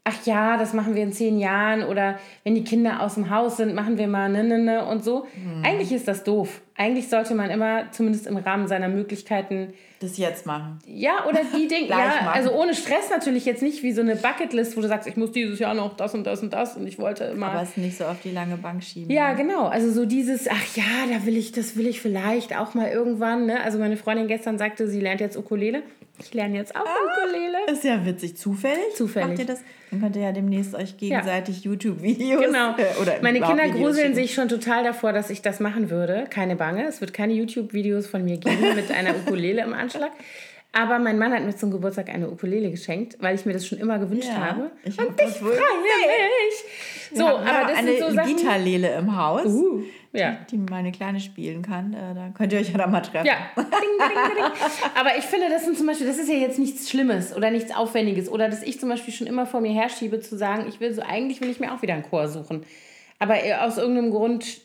ach ja, das machen wir in zehn Jahren oder wenn die Kinder aus dem Haus sind, machen wir mal ne, ne, ne und so. Mhm. Eigentlich ist das doof. Eigentlich sollte man immer, zumindest im Rahmen seiner Möglichkeiten, das jetzt machen. Ja, oder die (laughs) Dinge, ja, machen. also ohne Stress natürlich jetzt nicht wie so eine Bucketlist, wo du sagst, ich muss dieses Jahr noch das und das und das und ich wollte immer. Aber es nicht so auf die lange Bank schieben. Ja, ne? genau. Also so dieses, ach ja, da will ich, das will ich vielleicht auch mal irgendwann. Ne? Also meine Freundin gestern sagte, sie lernt jetzt Ukulele. Ich lerne jetzt auch ah, Ukulele. Ist ja witzig. Zufällig? Zufällig. Macht ihr das? Dann könnt ihr ja demnächst euch gegenseitig ja. YouTube-Videos. Genau. (laughs) Oder Meine Kinder gruseln sich schon total davor, dass ich das machen würde. Keine Bange. Es wird keine YouTube-Videos von mir geben (laughs) mit einer Ukulele im Anschlag. Aber mein Mann hat mir zum Geburtstag eine Ukulele geschenkt, weil ich mir das schon immer gewünscht ja, habe. Ich und ich freue mich. So, aber das eine sind so Sachen. Gitarlele im Haus. Uh ja. die, die meine Kleine spielen kann. Äh, da könnt ihr euch ja dann mal treffen. Ja. Ding, ding, ding. Aber ich finde, das sind zum Beispiel, das ist ja jetzt nichts Schlimmes oder nichts Aufwendiges. Oder dass ich zum Beispiel schon immer vor mir herschiebe, zu sagen, ich will so, eigentlich will ich mir auch wieder einen Chor suchen. Aber äh, aus irgendeinem Grund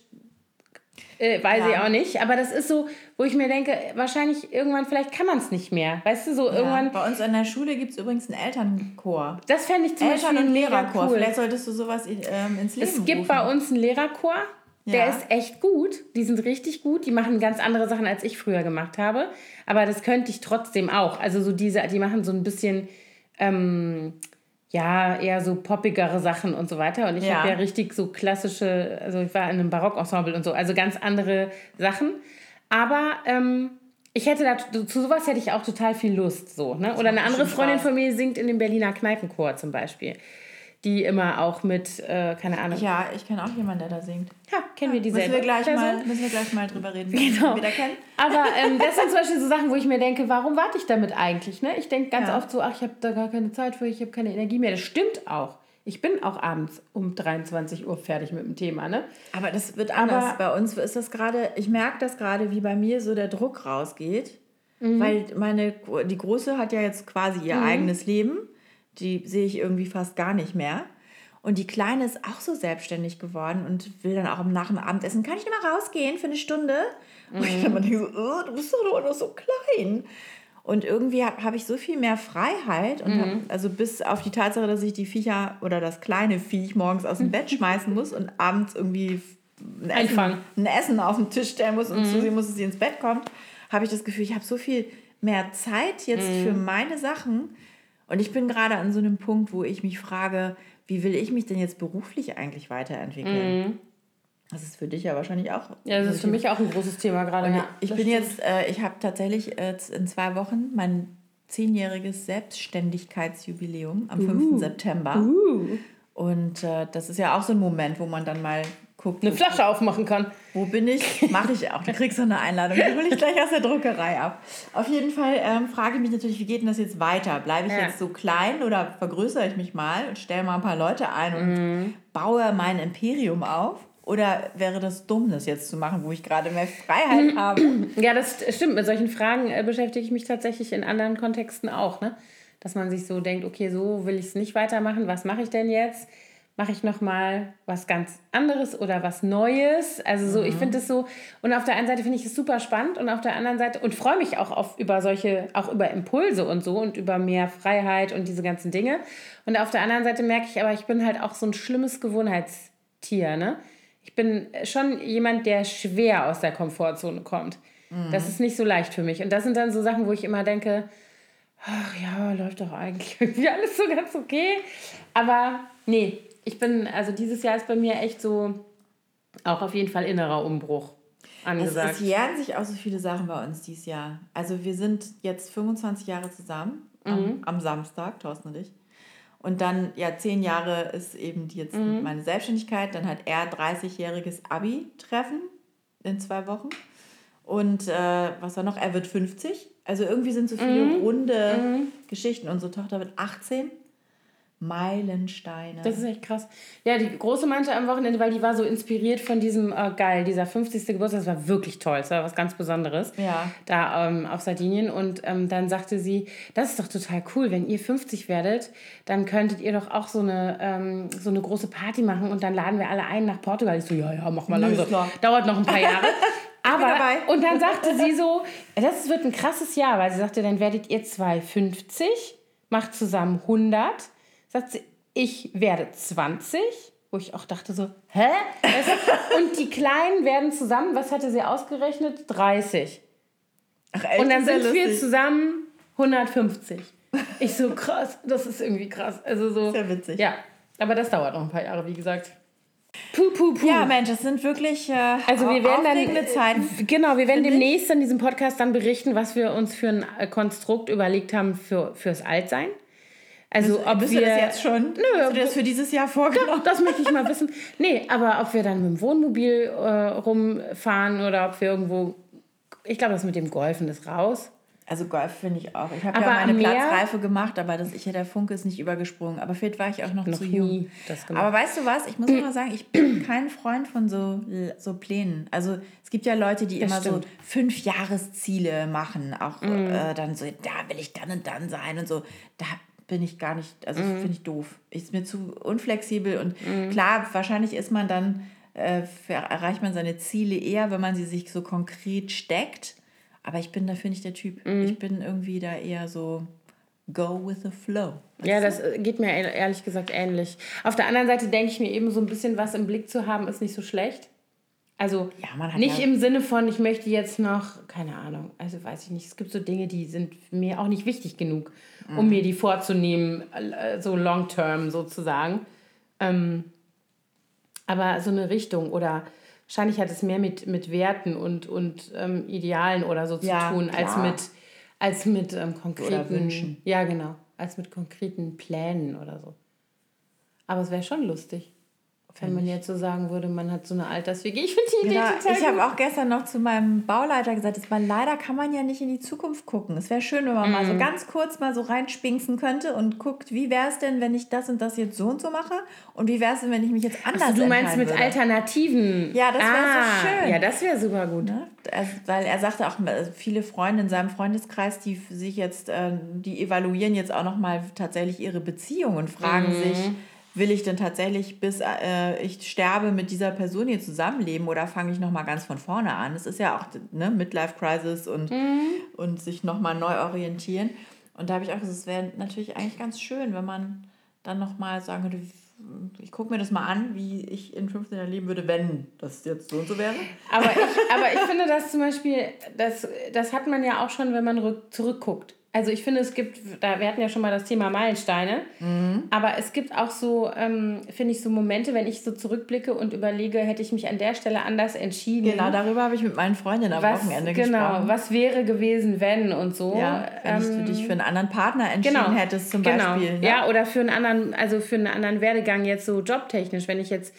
äh, weiß ja. ich auch nicht. Aber das ist so, wo ich mir denke, wahrscheinlich irgendwann, vielleicht kann man es nicht mehr. Weißt du, so ja. irgendwann. Bei uns an der Schule gibt es übrigens einen Elternchor. Das fände ich zum Eltern- Beispiel und Lehrerchor. Cool. Vielleicht solltest du sowas ähm, ins Leben Es gibt rufen. bei uns einen Lehrerchor. Der ist echt gut. Die sind richtig gut. Die machen ganz andere Sachen, als ich früher gemacht habe. Aber das könnte ich trotzdem auch. Also so diese, die machen so ein bisschen, ähm, ja, eher so poppigere Sachen und so weiter. Und ich ja. habe ja richtig so klassische, also ich war in einem Barockensemble und so, also ganz andere Sachen. Aber ähm, ich hätte da, zu sowas hätte ich auch total viel Lust, so, ne? Oder eine andere Freundin von mir singt in dem Berliner Kneipenchor zum Beispiel die immer auch mit, äh, keine Ahnung. Ja, ich kenne auch jemanden, der da singt. Ja, kennen ja, wir die müssen Wir gleich mal, müssen wir gleich mal drüber reden, genau. wir wieder kennen. Aber ähm, das sind zum (laughs) Beispiel so Sachen, wo ich mir denke, warum warte ich damit eigentlich? Ne? Ich denke ganz ja. oft so, ach, ich habe da gar keine Zeit für, ich habe keine Energie mehr. Das stimmt auch. Ich bin auch abends um 23 Uhr fertig mit dem Thema, ne? Aber das wird anders. Aber bei uns ist das gerade, ich merke das gerade, wie bei mir so der Druck rausgeht. Mhm. Weil meine, die Große hat ja jetzt quasi ihr mhm. eigenes Leben die sehe ich irgendwie fast gar nicht mehr. Und die Kleine ist auch so selbstständig geworden und will dann auch nach dem Abendessen, kann ich nicht mal rausgehen für eine Stunde? Mhm. Und ich dann denke so, oh, du bist doch noch so klein. Und irgendwie habe hab ich so viel mehr Freiheit und hab, mhm. also bis auf die Tatsache, dass ich die Viecher oder das kleine Viech morgens aus dem Bett (laughs) schmeißen muss und abends irgendwie ein Essen, ein Essen auf den Tisch stellen muss und mhm. zusehen muss, dass sie ins Bett kommt, habe ich das Gefühl, ich habe so viel mehr Zeit jetzt mhm. für meine Sachen und ich bin gerade an so einem Punkt, wo ich mich frage, wie will ich mich denn jetzt beruflich eigentlich weiterentwickeln? Mhm. Das ist für dich ja wahrscheinlich auch. Ja, das ist für mich auch ein großes Thema gerade. Ja, ich bin stimmt. jetzt, äh, ich habe tatsächlich äh, in zwei Wochen mein zehnjähriges Selbstständigkeitsjubiläum am uh. 5. September. Uh. Und äh, das ist ja auch so ein Moment, wo man dann mal guckt. Eine Flasche aufmachen kann. Wo bin ich? Mache ich auch. Du kriegst so eine Einladung. Die hole ich gleich aus der Druckerei ab. Auf jeden Fall ähm, frage ich mich natürlich, wie geht denn das jetzt weiter? Bleibe ich ja. jetzt so klein oder vergrößere ich mich mal und stelle mal ein paar Leute ein und mhm. baue mein Imperium auf? Oder wäre das dumm, das jetzt zu machen, wo ich gerade mehr Freiheit habe? Ja, das stimmt. Mit solchen Fragen äh, beschäftige ich mich tatsächlich in anderen Kontexten auch. Ne? Dass man sich so denkt, okay, so will ich es nicht weitermachen. Was mache ich denn jetzt? Mache ich noch mal was ganz anderes oder was Neues. Also so, mhm. ich finde es so und auf der einen Seite finde ich es super spannend und auf der anderen Seite und freue mich auch auf über solche auch über Impulse und so und über mehr Freiheit und diese ganzen Dinge. Und auf der anderen Seite merke ich aber, ich bin halt auch so ein schlimmes Gewohnheitstier, ne? Ich bin schon jemand, der schwer aus der Komfortzone kommt. Mhm. Das ist nicht so leicht für mich und das sind dann so Sachen, wo ich immer denke, ach ja, läuft doch eigentlich (laughs) irgendwie alles so ganz okay. Aber nee, ich bin, also dieses Jahr ist bei mir echt so auch auf jeden Fall innerer Umbruch angesagt. Es, es jähren sich auch so viele Sachen bei uns dieses Jahr. Also wir sind jetzt 25 Jahre zusammen mhm. am, am, Samstag, Thorsten und ich. Und dann, ja, zehn Jahre ist eben jetzt mhm. meine Selbstständigkeit. Dann hat er 30-jähriges Abi-Treffen in zwei Wochen. Und äh, was war noch? Er wird 50. Also irgendwie sind so viele mhm. runde mhm. Geschichten. Unsere Tochter wird 18. Meilensteine. Das ist echt krass. Ja, die Große meinte am Wochenende, weil die war so inspiriert von diesem, äh, geil, dieser 50. Geburtstag, das war wirklich toll, das war was ganz Besonderes. Ja. Da ähm, auf Sardinien. Und ähm, dann sagte sie, das ist doch total cool, wenn ihr 50 werdet, dann könntet ihr doch auch so eine, ähm, so eine große Party machen und dann laden wir alle ein nach Portugal. Ich so, ja, ja, mach mal langsam. Dauert noch ein paar Jahre. (laughs) Aber, und dann sagte sie so, das wird ein krasses Jahr, weil sie sagte, dann werdet ihr zwei 50, macht zusammen 100 sagt sie, ich werde 20, wo ich auch dachte so, hä? Und die Kleinen werden zusammen, was hatte sie ausgerechnet? 30. Ach, echt? Und dann sind wir zusammen 150. Ich so, krass, das ist irgendwie krass. Also so. Sehr witzig. Ja, aber das dauert noch ein paar Jahre, wie gesagt. Puh, puh, puh. Ja, Mensch, das sind wirklich äh, also wir werden dann, Zeiten. Genau, wir werden demnächst in diesem Podcast dann berichten, was wir uns für ein äh, Konstrukt überlegt haben für, fürs Altsein. Also ob Bist wir du das jetzt schon? Nö, Hast du das für dieses Jahr vorgenommen? Ja, (laughs) das möchte ich mal wissen. Nee, aber ob wir dann mit dem Wohnmobil äh, rumfahren oder ob wir irgendwo ich glaube, das mit dem Golfen ist raus. Also Golf finde ich auch. Ich habe ja meine Platzreife gemacht, aber das, ich, der Funke ist nicht übergesprungen. Aber vielleicht war ich auch noch, noch zu jung. aber weißt du was? Ich muss mal sagen, ich bin (clears throat) kein Freund von so, so Plänen. Also es gibt ja Leute, die das immer stimmt. so fünf Jahresziele machen. Auch mm. äh, dann so, da will ich dann und dann sein und so. Da bin ich gar nicht, also mhm. finde ich doof. Ist mir zu unflexibel und mhm. klar, wahrscheinlich ist man dann, äh, erreicht man seine Ziele eher, wenn man sie sich so konkret steckt. Aber ich bin dafür nicht der Typ. Mhm. Ich bin irgendwie da eher so go with the flow. Ja, das äh, geht mir ehrlich gesagt ähnlich. Auf der anderen Seite denke ich mir eben so ein bisschen was im Blick zu haben, ist nicht so schlecht. Also ja, nicht ja im Sinne von, ich möchte jetzt noch, keine Ahnung, also weiß ich nicht, es gibt so Dinge, die sind mir auch nicht wichtig genug, mhm. um mir die vorzunehmen, äh, so long term sozusagen. Ähm, aber so eine Richtung oder wahrscheinlich hat es mehr mit, mit Werten und, und ähm, Idealen oder so zu ja, tun, klar. als mit, als mit ähm, konkreten Wünschen. Ja, genau, als mit konkreten Plänen oder so. Aber es wäre schon lustig. Wenn man jetzt so sagen würde, man hat so eine Alters-WG. Ich finde die Idee ja, total Ich habe auch gestern noch zu meinem Bauleiter gesagt, dass man, leider kann man ja nicht in die Zukunft gucken. Es wäre schön, wenn man mm. mal so mhm. ganz kurz mal so reinspinksen könnte und guckt, wie wäre es denn, wenn ich das und das jetzt so und so mache? Und wie wäre es denn, wenn ich mich jetzt anders also, Du meinst mit würde? Alternativen? Ja, das wäre ah, so schön. Ja, das wäre super gut. Ne? Also, weil er sagte auch, also viele Freunde in seinem Freundeskreis, die sich jetzt, äh, die evaluieren jetzt auch noch mal tatsächlich ihre Beziehung und fragen mm. sich, will ich denn tatsächlich, bis äh, ich sterbe, mit dieser Person hier zusammenleben oder fange ich nochmal ganz von vorne an? Es ist ja auch ne, Midlife-Crisis und, mhm. und sich nochmal neu orientieren. Und da habe ich auch gesagt, es wäre natürlich eigentlich ganz schön, wenn man dann nochmal sagen würde, ich gucke mir das mal an, wie ich in 15 Jahren leben würde, wenn das jetzt so und so wäre. Aber ich, aber ich finde das zum Beispiel, das, das hat man ja auch schon, wenn man rück, zurückguckt. Also ich finde, es gibt, da, wir hatten ja schon mal das Thema Meilensteine, mhm. aber es gibt auch so, ähm, finde ich, so Momente, wenn ich so zurückblicke und überlege, hätte ich mich an der Stelle anders entschieden. Genau, darüber habe ich mit meinen Freundinnen am was, Wochenende genau, gesprochen. Genau, was wäre gewesen, wenn und so. Ja, wenn ähm, du dich für einen anderen Partner entschieden genau, hättest zum genau. Beispiel. Ne? Ja, oder für einen anderen, also für einen anderen Werdegang jetzt so jobtechnisch, wenn ich jetzt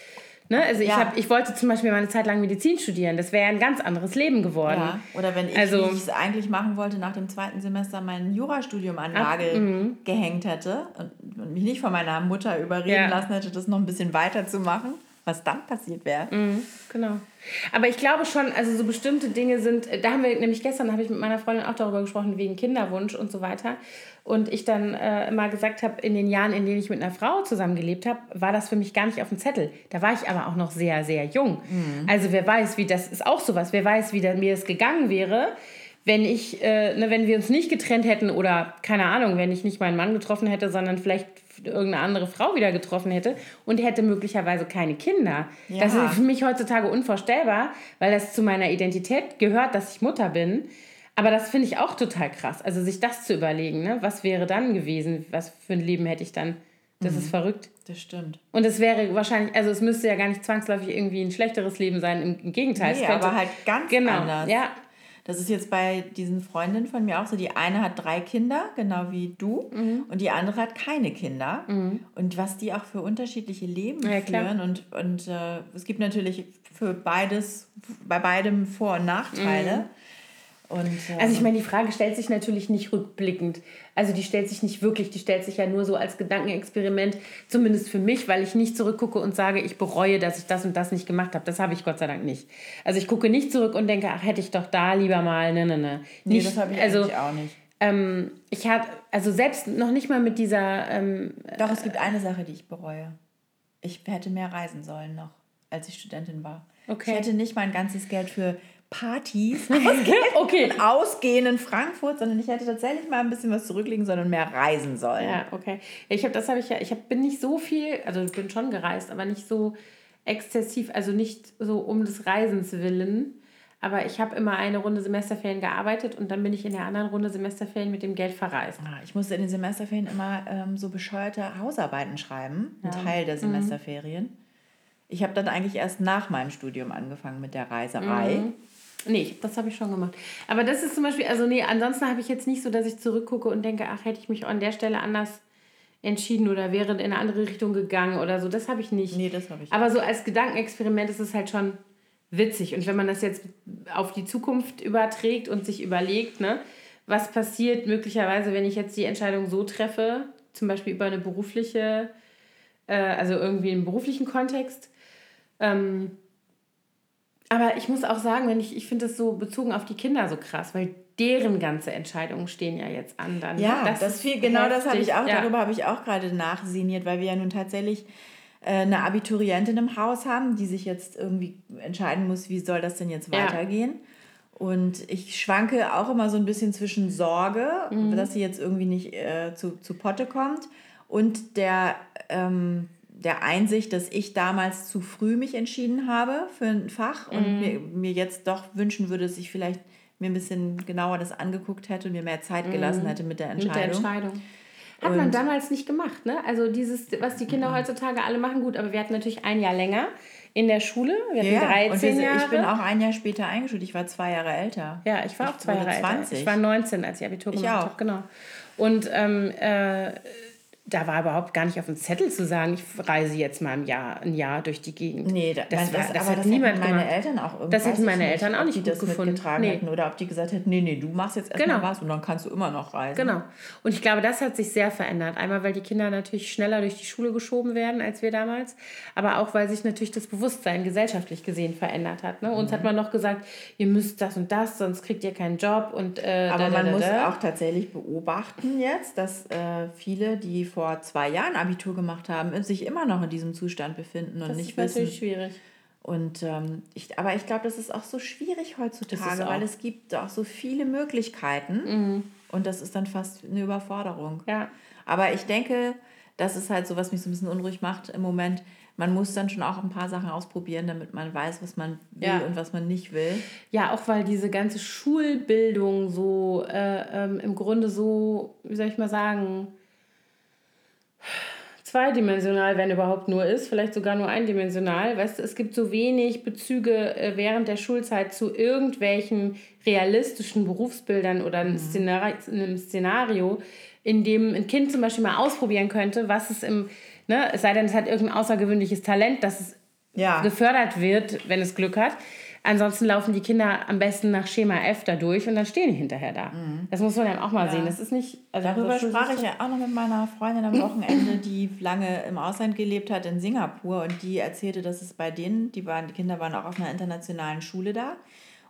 Ne? Also ich, ja. hab, ich wollte zum Beispiel mal eine Zeit lang Medizin studieren. Das wäre ein ganz anderes Leben geworden. Ja. Oder wenn ich, also, wie ich es eigentlich machen wollte, nach dem zweiten Semester mein Jurastudium an Nagel ach, mhm. gehängt hätte und, und, mich nicht von meiner Mutter überreden ja. lassen hätte, das noch ein bisschen weiter zu machen, was dann passiert wäre. Mhm, genau. Aber ich glaube schon, also so bestimmte Dinge sind, da haben wir nämlich gestern, habe ich mit meiner Freundin auch darüber gesprochen, wegen Kinderwunsch und so weiter. Und ich dann äh, immer gesagt habe, in den Jahren, in denen ich mit einer Frau zusammengelebt habe, war das für mich gar nicht auf dem Zettel. Da war ich aber auch noch sehr, sehr jung. Mhm. Also wer weiß, wie das ist auch sowas, wer weiß, wie da, mir es gegangen wäre, wenn ich, äh, ne, wenn wir uns nicht getrennt hätten oder keine Ahnung, wenn ich nicht meinen Mann getroffen hätte, sondern vielleicht irgendeine andere Frau wieder getroffen hätte und hätte möglicherweise keine Kinder. Ja. Das ist für mich heutzutage unvorstellbar, weil das zu meiner Identität gehört, dass ich Mutter bin. Aber das finde ich auch total krass. Also sich das zu überlegen, ne? was wäre dann gewesen, was für ein Leben hätte ich dann. Das mhm. ist verrückt. Das stimmt. Und es wäre wahrscheinlich, also es müsste ja gar nicht zwangsläufig irgendwie ein schlechteres Leben sein. Im, im Gegenteil. Nee, es könnte, aber halt ganz genau, anders. Ja. Das ist jetzt bei diesen Freundinnen von mir auch so. Die eine hat drei Kinder, genau wie du, mhm. und die andere hat keine Kinder. Mhm. Und was die auch für unterschiedliche Leben ja, führen. Und, und äh, es gibt natürlich für beides, bei beidem Vor- und Nachteile. Mhm. Und, äh, also ich meine, die Frage stellt sich natürlich nicht rückblickend. Also die stellt sich nicht wirklich, die stellt sich ja nur so als Gedankenexperiment, zumindest für mich, weil ich nicht zurückgucke und sage, ich bereue, dass ich das und das nicht gemacht habe. Das habe ich Gott sei Dank nicht. Also ich gucke nicht zurück und denke, ach, hätte ich doch da lieber mal, ne, ne, ne. Nee, das habe ich also, auch nicht. Ähm, ich habe, also selbst noch nicht mal mit dieser... Ähm, doch, es gibt eine Sache, die ich bereue. Ich hätte mehr reisen sollen noch, als ich Studentin war. Okay. Ich hätte nicht mein ganzes Geld für Partys (laughs) (laughs) okay. und Ausgehen in Frankfurt, sondern ich hätte tatsächlich mal ein bisschen was zurücklegen sollen und mehr reisen sollen. Ja, okay. Ich habe das habe ich ja, ich hab, bin nicht so viel, also ich bin schon gereist, aber nicht so exzessiv, also nicht so um des Reisens willen. Aber ich habe immer eine Runde Semesterferien gearbeitet und dann bin ich in der anderen Runde Semesterferien mit dem Geld verreist. Ah, ich musste in den Semesterferien immer ähm, so bescheuerte Hausarbeiten schreiben, ein ja. Teil der mhm. Semesterferien. Mhm. Ich habe dann eigentlich erst nach meinem Studium angefangen mit der Reiserei. Mhm. Nee, das habe ich schon gemacht. Aber das ist zum Beispiel, also nee, ansonsten habe ich jetzt nicht so, dass ich zurückgucke und denke, ach, hätte ich mich an der Stelle anders entschieden oder wäre in eine andere Richtung gegangen oder so. Das habe ich nicht. Nee, das habe ich. Aber so als Gedankenexperiment ist es halt schon witzig. Und wenn man das jetzt auf die Zukunft überträgt und sich überlegt, ne, was passiert möglicherweise, wenn ich jetzt die Entscheidung so treffe, zum Beispiel über eine berufliche, äh, also irgendwie im beruflichen Kontext, ähm, aber ich muss auch sagen, wenn ich, ich finde das so bezogen auf die Kinder so krass, weil deren ganze Entscheidungen stehen ja jetzt an. Dann. Ja, das, das viel, genau das habe ich auch, ja. darüber habe ich auch gerade nachsiniert, weil wir ja nun tatsächlich äh, eine Abiturientin im Haus haben, die sich jetzt irgendwie entscheiden muss, wie soll das denn jetzt weitergehen. Ja. Und ich schwanke auch immer so ein bisschen zwischen Sorge, mhm. dass sie jetzt irgendwie nicht äh, zu, zu Potte kommt und der ähm, der Einsicht, dass ich damals zu früh mich entschieden habe für ein Fach und mm. mir, mir jetzt doch wünschen würde, dass ich vielleicht mir ein bisschen genauer das angeguckt hätte und mir mehr Zeit gelassen mm. hätte mit der Entscheidung. Mit der Entscheidung. Hat und man damals nicht gemacht, ne? Also dieses, was die Kinder mm. heutzutage alle machen, gut, aber wir hatten natürlich ein Jahr länger in der Schule. Wir hatten ja, 13 wir, Jahre. Ich bin auch ein Jahr später eingeschult. Ich war zwei Jahre älter. Ja, ich war ich auch zwei Jahre 20. älter. Ich war 19, als ich Abitur gemacht habe. Genau. Und ähm, äh, da war überhaupt gar nicht auf dem Zettel zu sagen, ich reise jetzt mal ein Jahr, ein Jahr durch die Gegend. Nee, das, das, war, das, das hat das niemand meine gemacht. Eltern auch irgendwie. Das hätten meine Eltern auch nicht gut das gefunden. Mitgetragen nee. hätten oder ob die gesagt hätten, nee, nee, du machst jetzt erstmal genau. was und dann kannst du immer noch reisen. Genau. Und ich glaube, das hat sich sehr verändert. Einmal, weil die Kinder natürlich schneller durch die Schule geschoben werden als wir damals, aber auch, weil sich natürlich das Bewusstsein gesellschaftlich gesehen verändert hat. Ne? Uns mhm. hat man noch gesagt, ihr müsst das und das, sonst kriegt ihr keinen Job und äh, Aber da, da, man da, muss auch tatsächlich beobachten jetzt, dass äh, viele, die vor zwei Jahren Abitur gemacht haben, sich immer noch in diesem Zustand befinden und das nicht wissen. Das ist natürlich schwierig. Und ähm, ich, aber ich glaube, das ist auch so schwierig heutzutage, weil es gibt auch so viele Möglichkeiten mhm. und das ist dann fast eine Überforderung. Ja. Aber ich denke, das ist halt so, was mich so ein bisschen unruhig macht im Moment. Man muss dann schon auch ein paar Sachen ausprobieren, damit man weiß, was man will ja. und was man nicht will. Ja, auch weil diese ganze Schulbildung so äh, ähm, im Grunde so, wie soll ich mal sagen, zweidimensional, wenn überhaupt nur ist, vielleicht sogar nur eindimensional. Weißt du, es gibt so wenig Bezüge äh, während der Schulzeit zu irgendwelchen realistischen Berufsbildern oder einem, mhm. Szenario, einem Szenario, in dem ein Kind zum Beispiel mal ausprobieren könnte, was es im, ne, es sei denn, es hat irgendein außergewöhnliches Talent, das es ja. gefördert wird, wenn es Glück hat. Ansonsten laufen die Kinder am besten nach Schema F da durch und dann stehen die hinterher da. Mhm. Das muss man dann auch mal ja. sehen. Das ist nicht. Also Darüber sprach ich ja auch noch mit meiner Freundin am Wochenende, die lange im Ausland gelebt hat in Singapur und die erzählte, dass es bei denen, die, waren, die Kinder waren auch auf einer internationalen Schule da.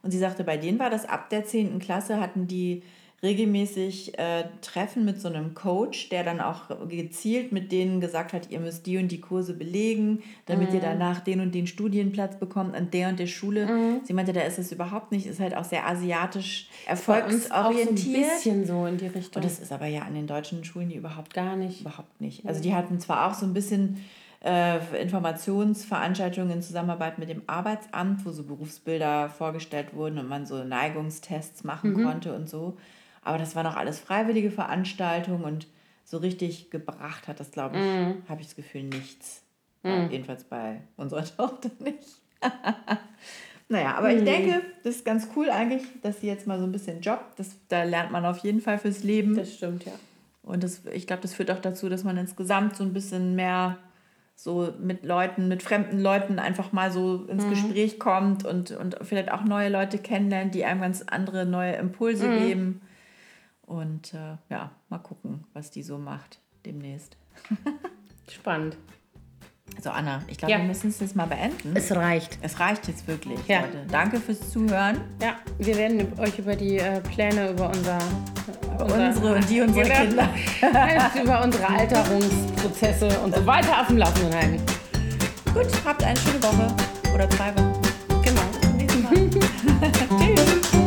Und sie sagte, bei denen war das ab der 10. Klasse hatten die regelmäßig äh, Treffen mit so einem Coach, der dann auch gezielt mit denen gesagt hat, ihr müsst die und die Kurse belegen, damit mhm. ihr danach den und den Studienplatz bekommt an der und der Schule. Mhm. Sie meinte, da ist es überhaupt nicht, ist halt auch sehr asiatisch erfolgsorientiert. Ein bisschen so in die Richtung. Und das ist aber ja an den deutschen Schulen die überhaupt gar nicht. Überhaupt nicht. Also die hatten zwar auch so ein bisschen äh, Informationsveranstaltungen in Zusammenarbeit mit dem Arbeitsamt, wo so Berufsbilder vorgestellt wurden und man so Neigungstests machen mhm. konnte und so. Aber das waren auch alles freiwillige Veranstaltungen und so richtig gebracht hat das, glaube ich, mhm. habe ich das Gefühl, nichts. Mhm. jedenfalls bei unserer (laughs) Tochter nicht. (laughs) naja, aber ich mhm. denke, das ist ganz cool eigentlich, dass sie jetzt mal so ein bisschen jobbt. Das, da lernt man auf jeden Fall fürs Leben. Das stimmt, ja. Und das, ich glaube, das führt auch dazu, dass man insgesamt so ein bisschen mehr so mit Leuten, mit fremden Leuten einfach mal so ins mhm. Gespräch kommt und, und vielleicht auch neue Leute kennenlernt, die einem ganz andere neue Impulse mhm. geben. Und äh, ja, mal gucken, was die so macht demnächst. (laughs) Spannend. Also Anna, ich glaube, ja. wir müssen es jetzt mal beenden. Es reicht. Es reicht jetzt wirklich, ja. Leute. Danke fürs Zuhören. Ja, wir werden euch über die äh, Pläne über unser, über unser, unsere und die unsere Kinder, (laughs) über unsere Alterungsprozesse und so weiter auf dem Laufenden halten. Gut, habt eine schöne Woche oder zwei Wochen. Genau. Bis zum nächsten Mal. (laughs) Tschüss.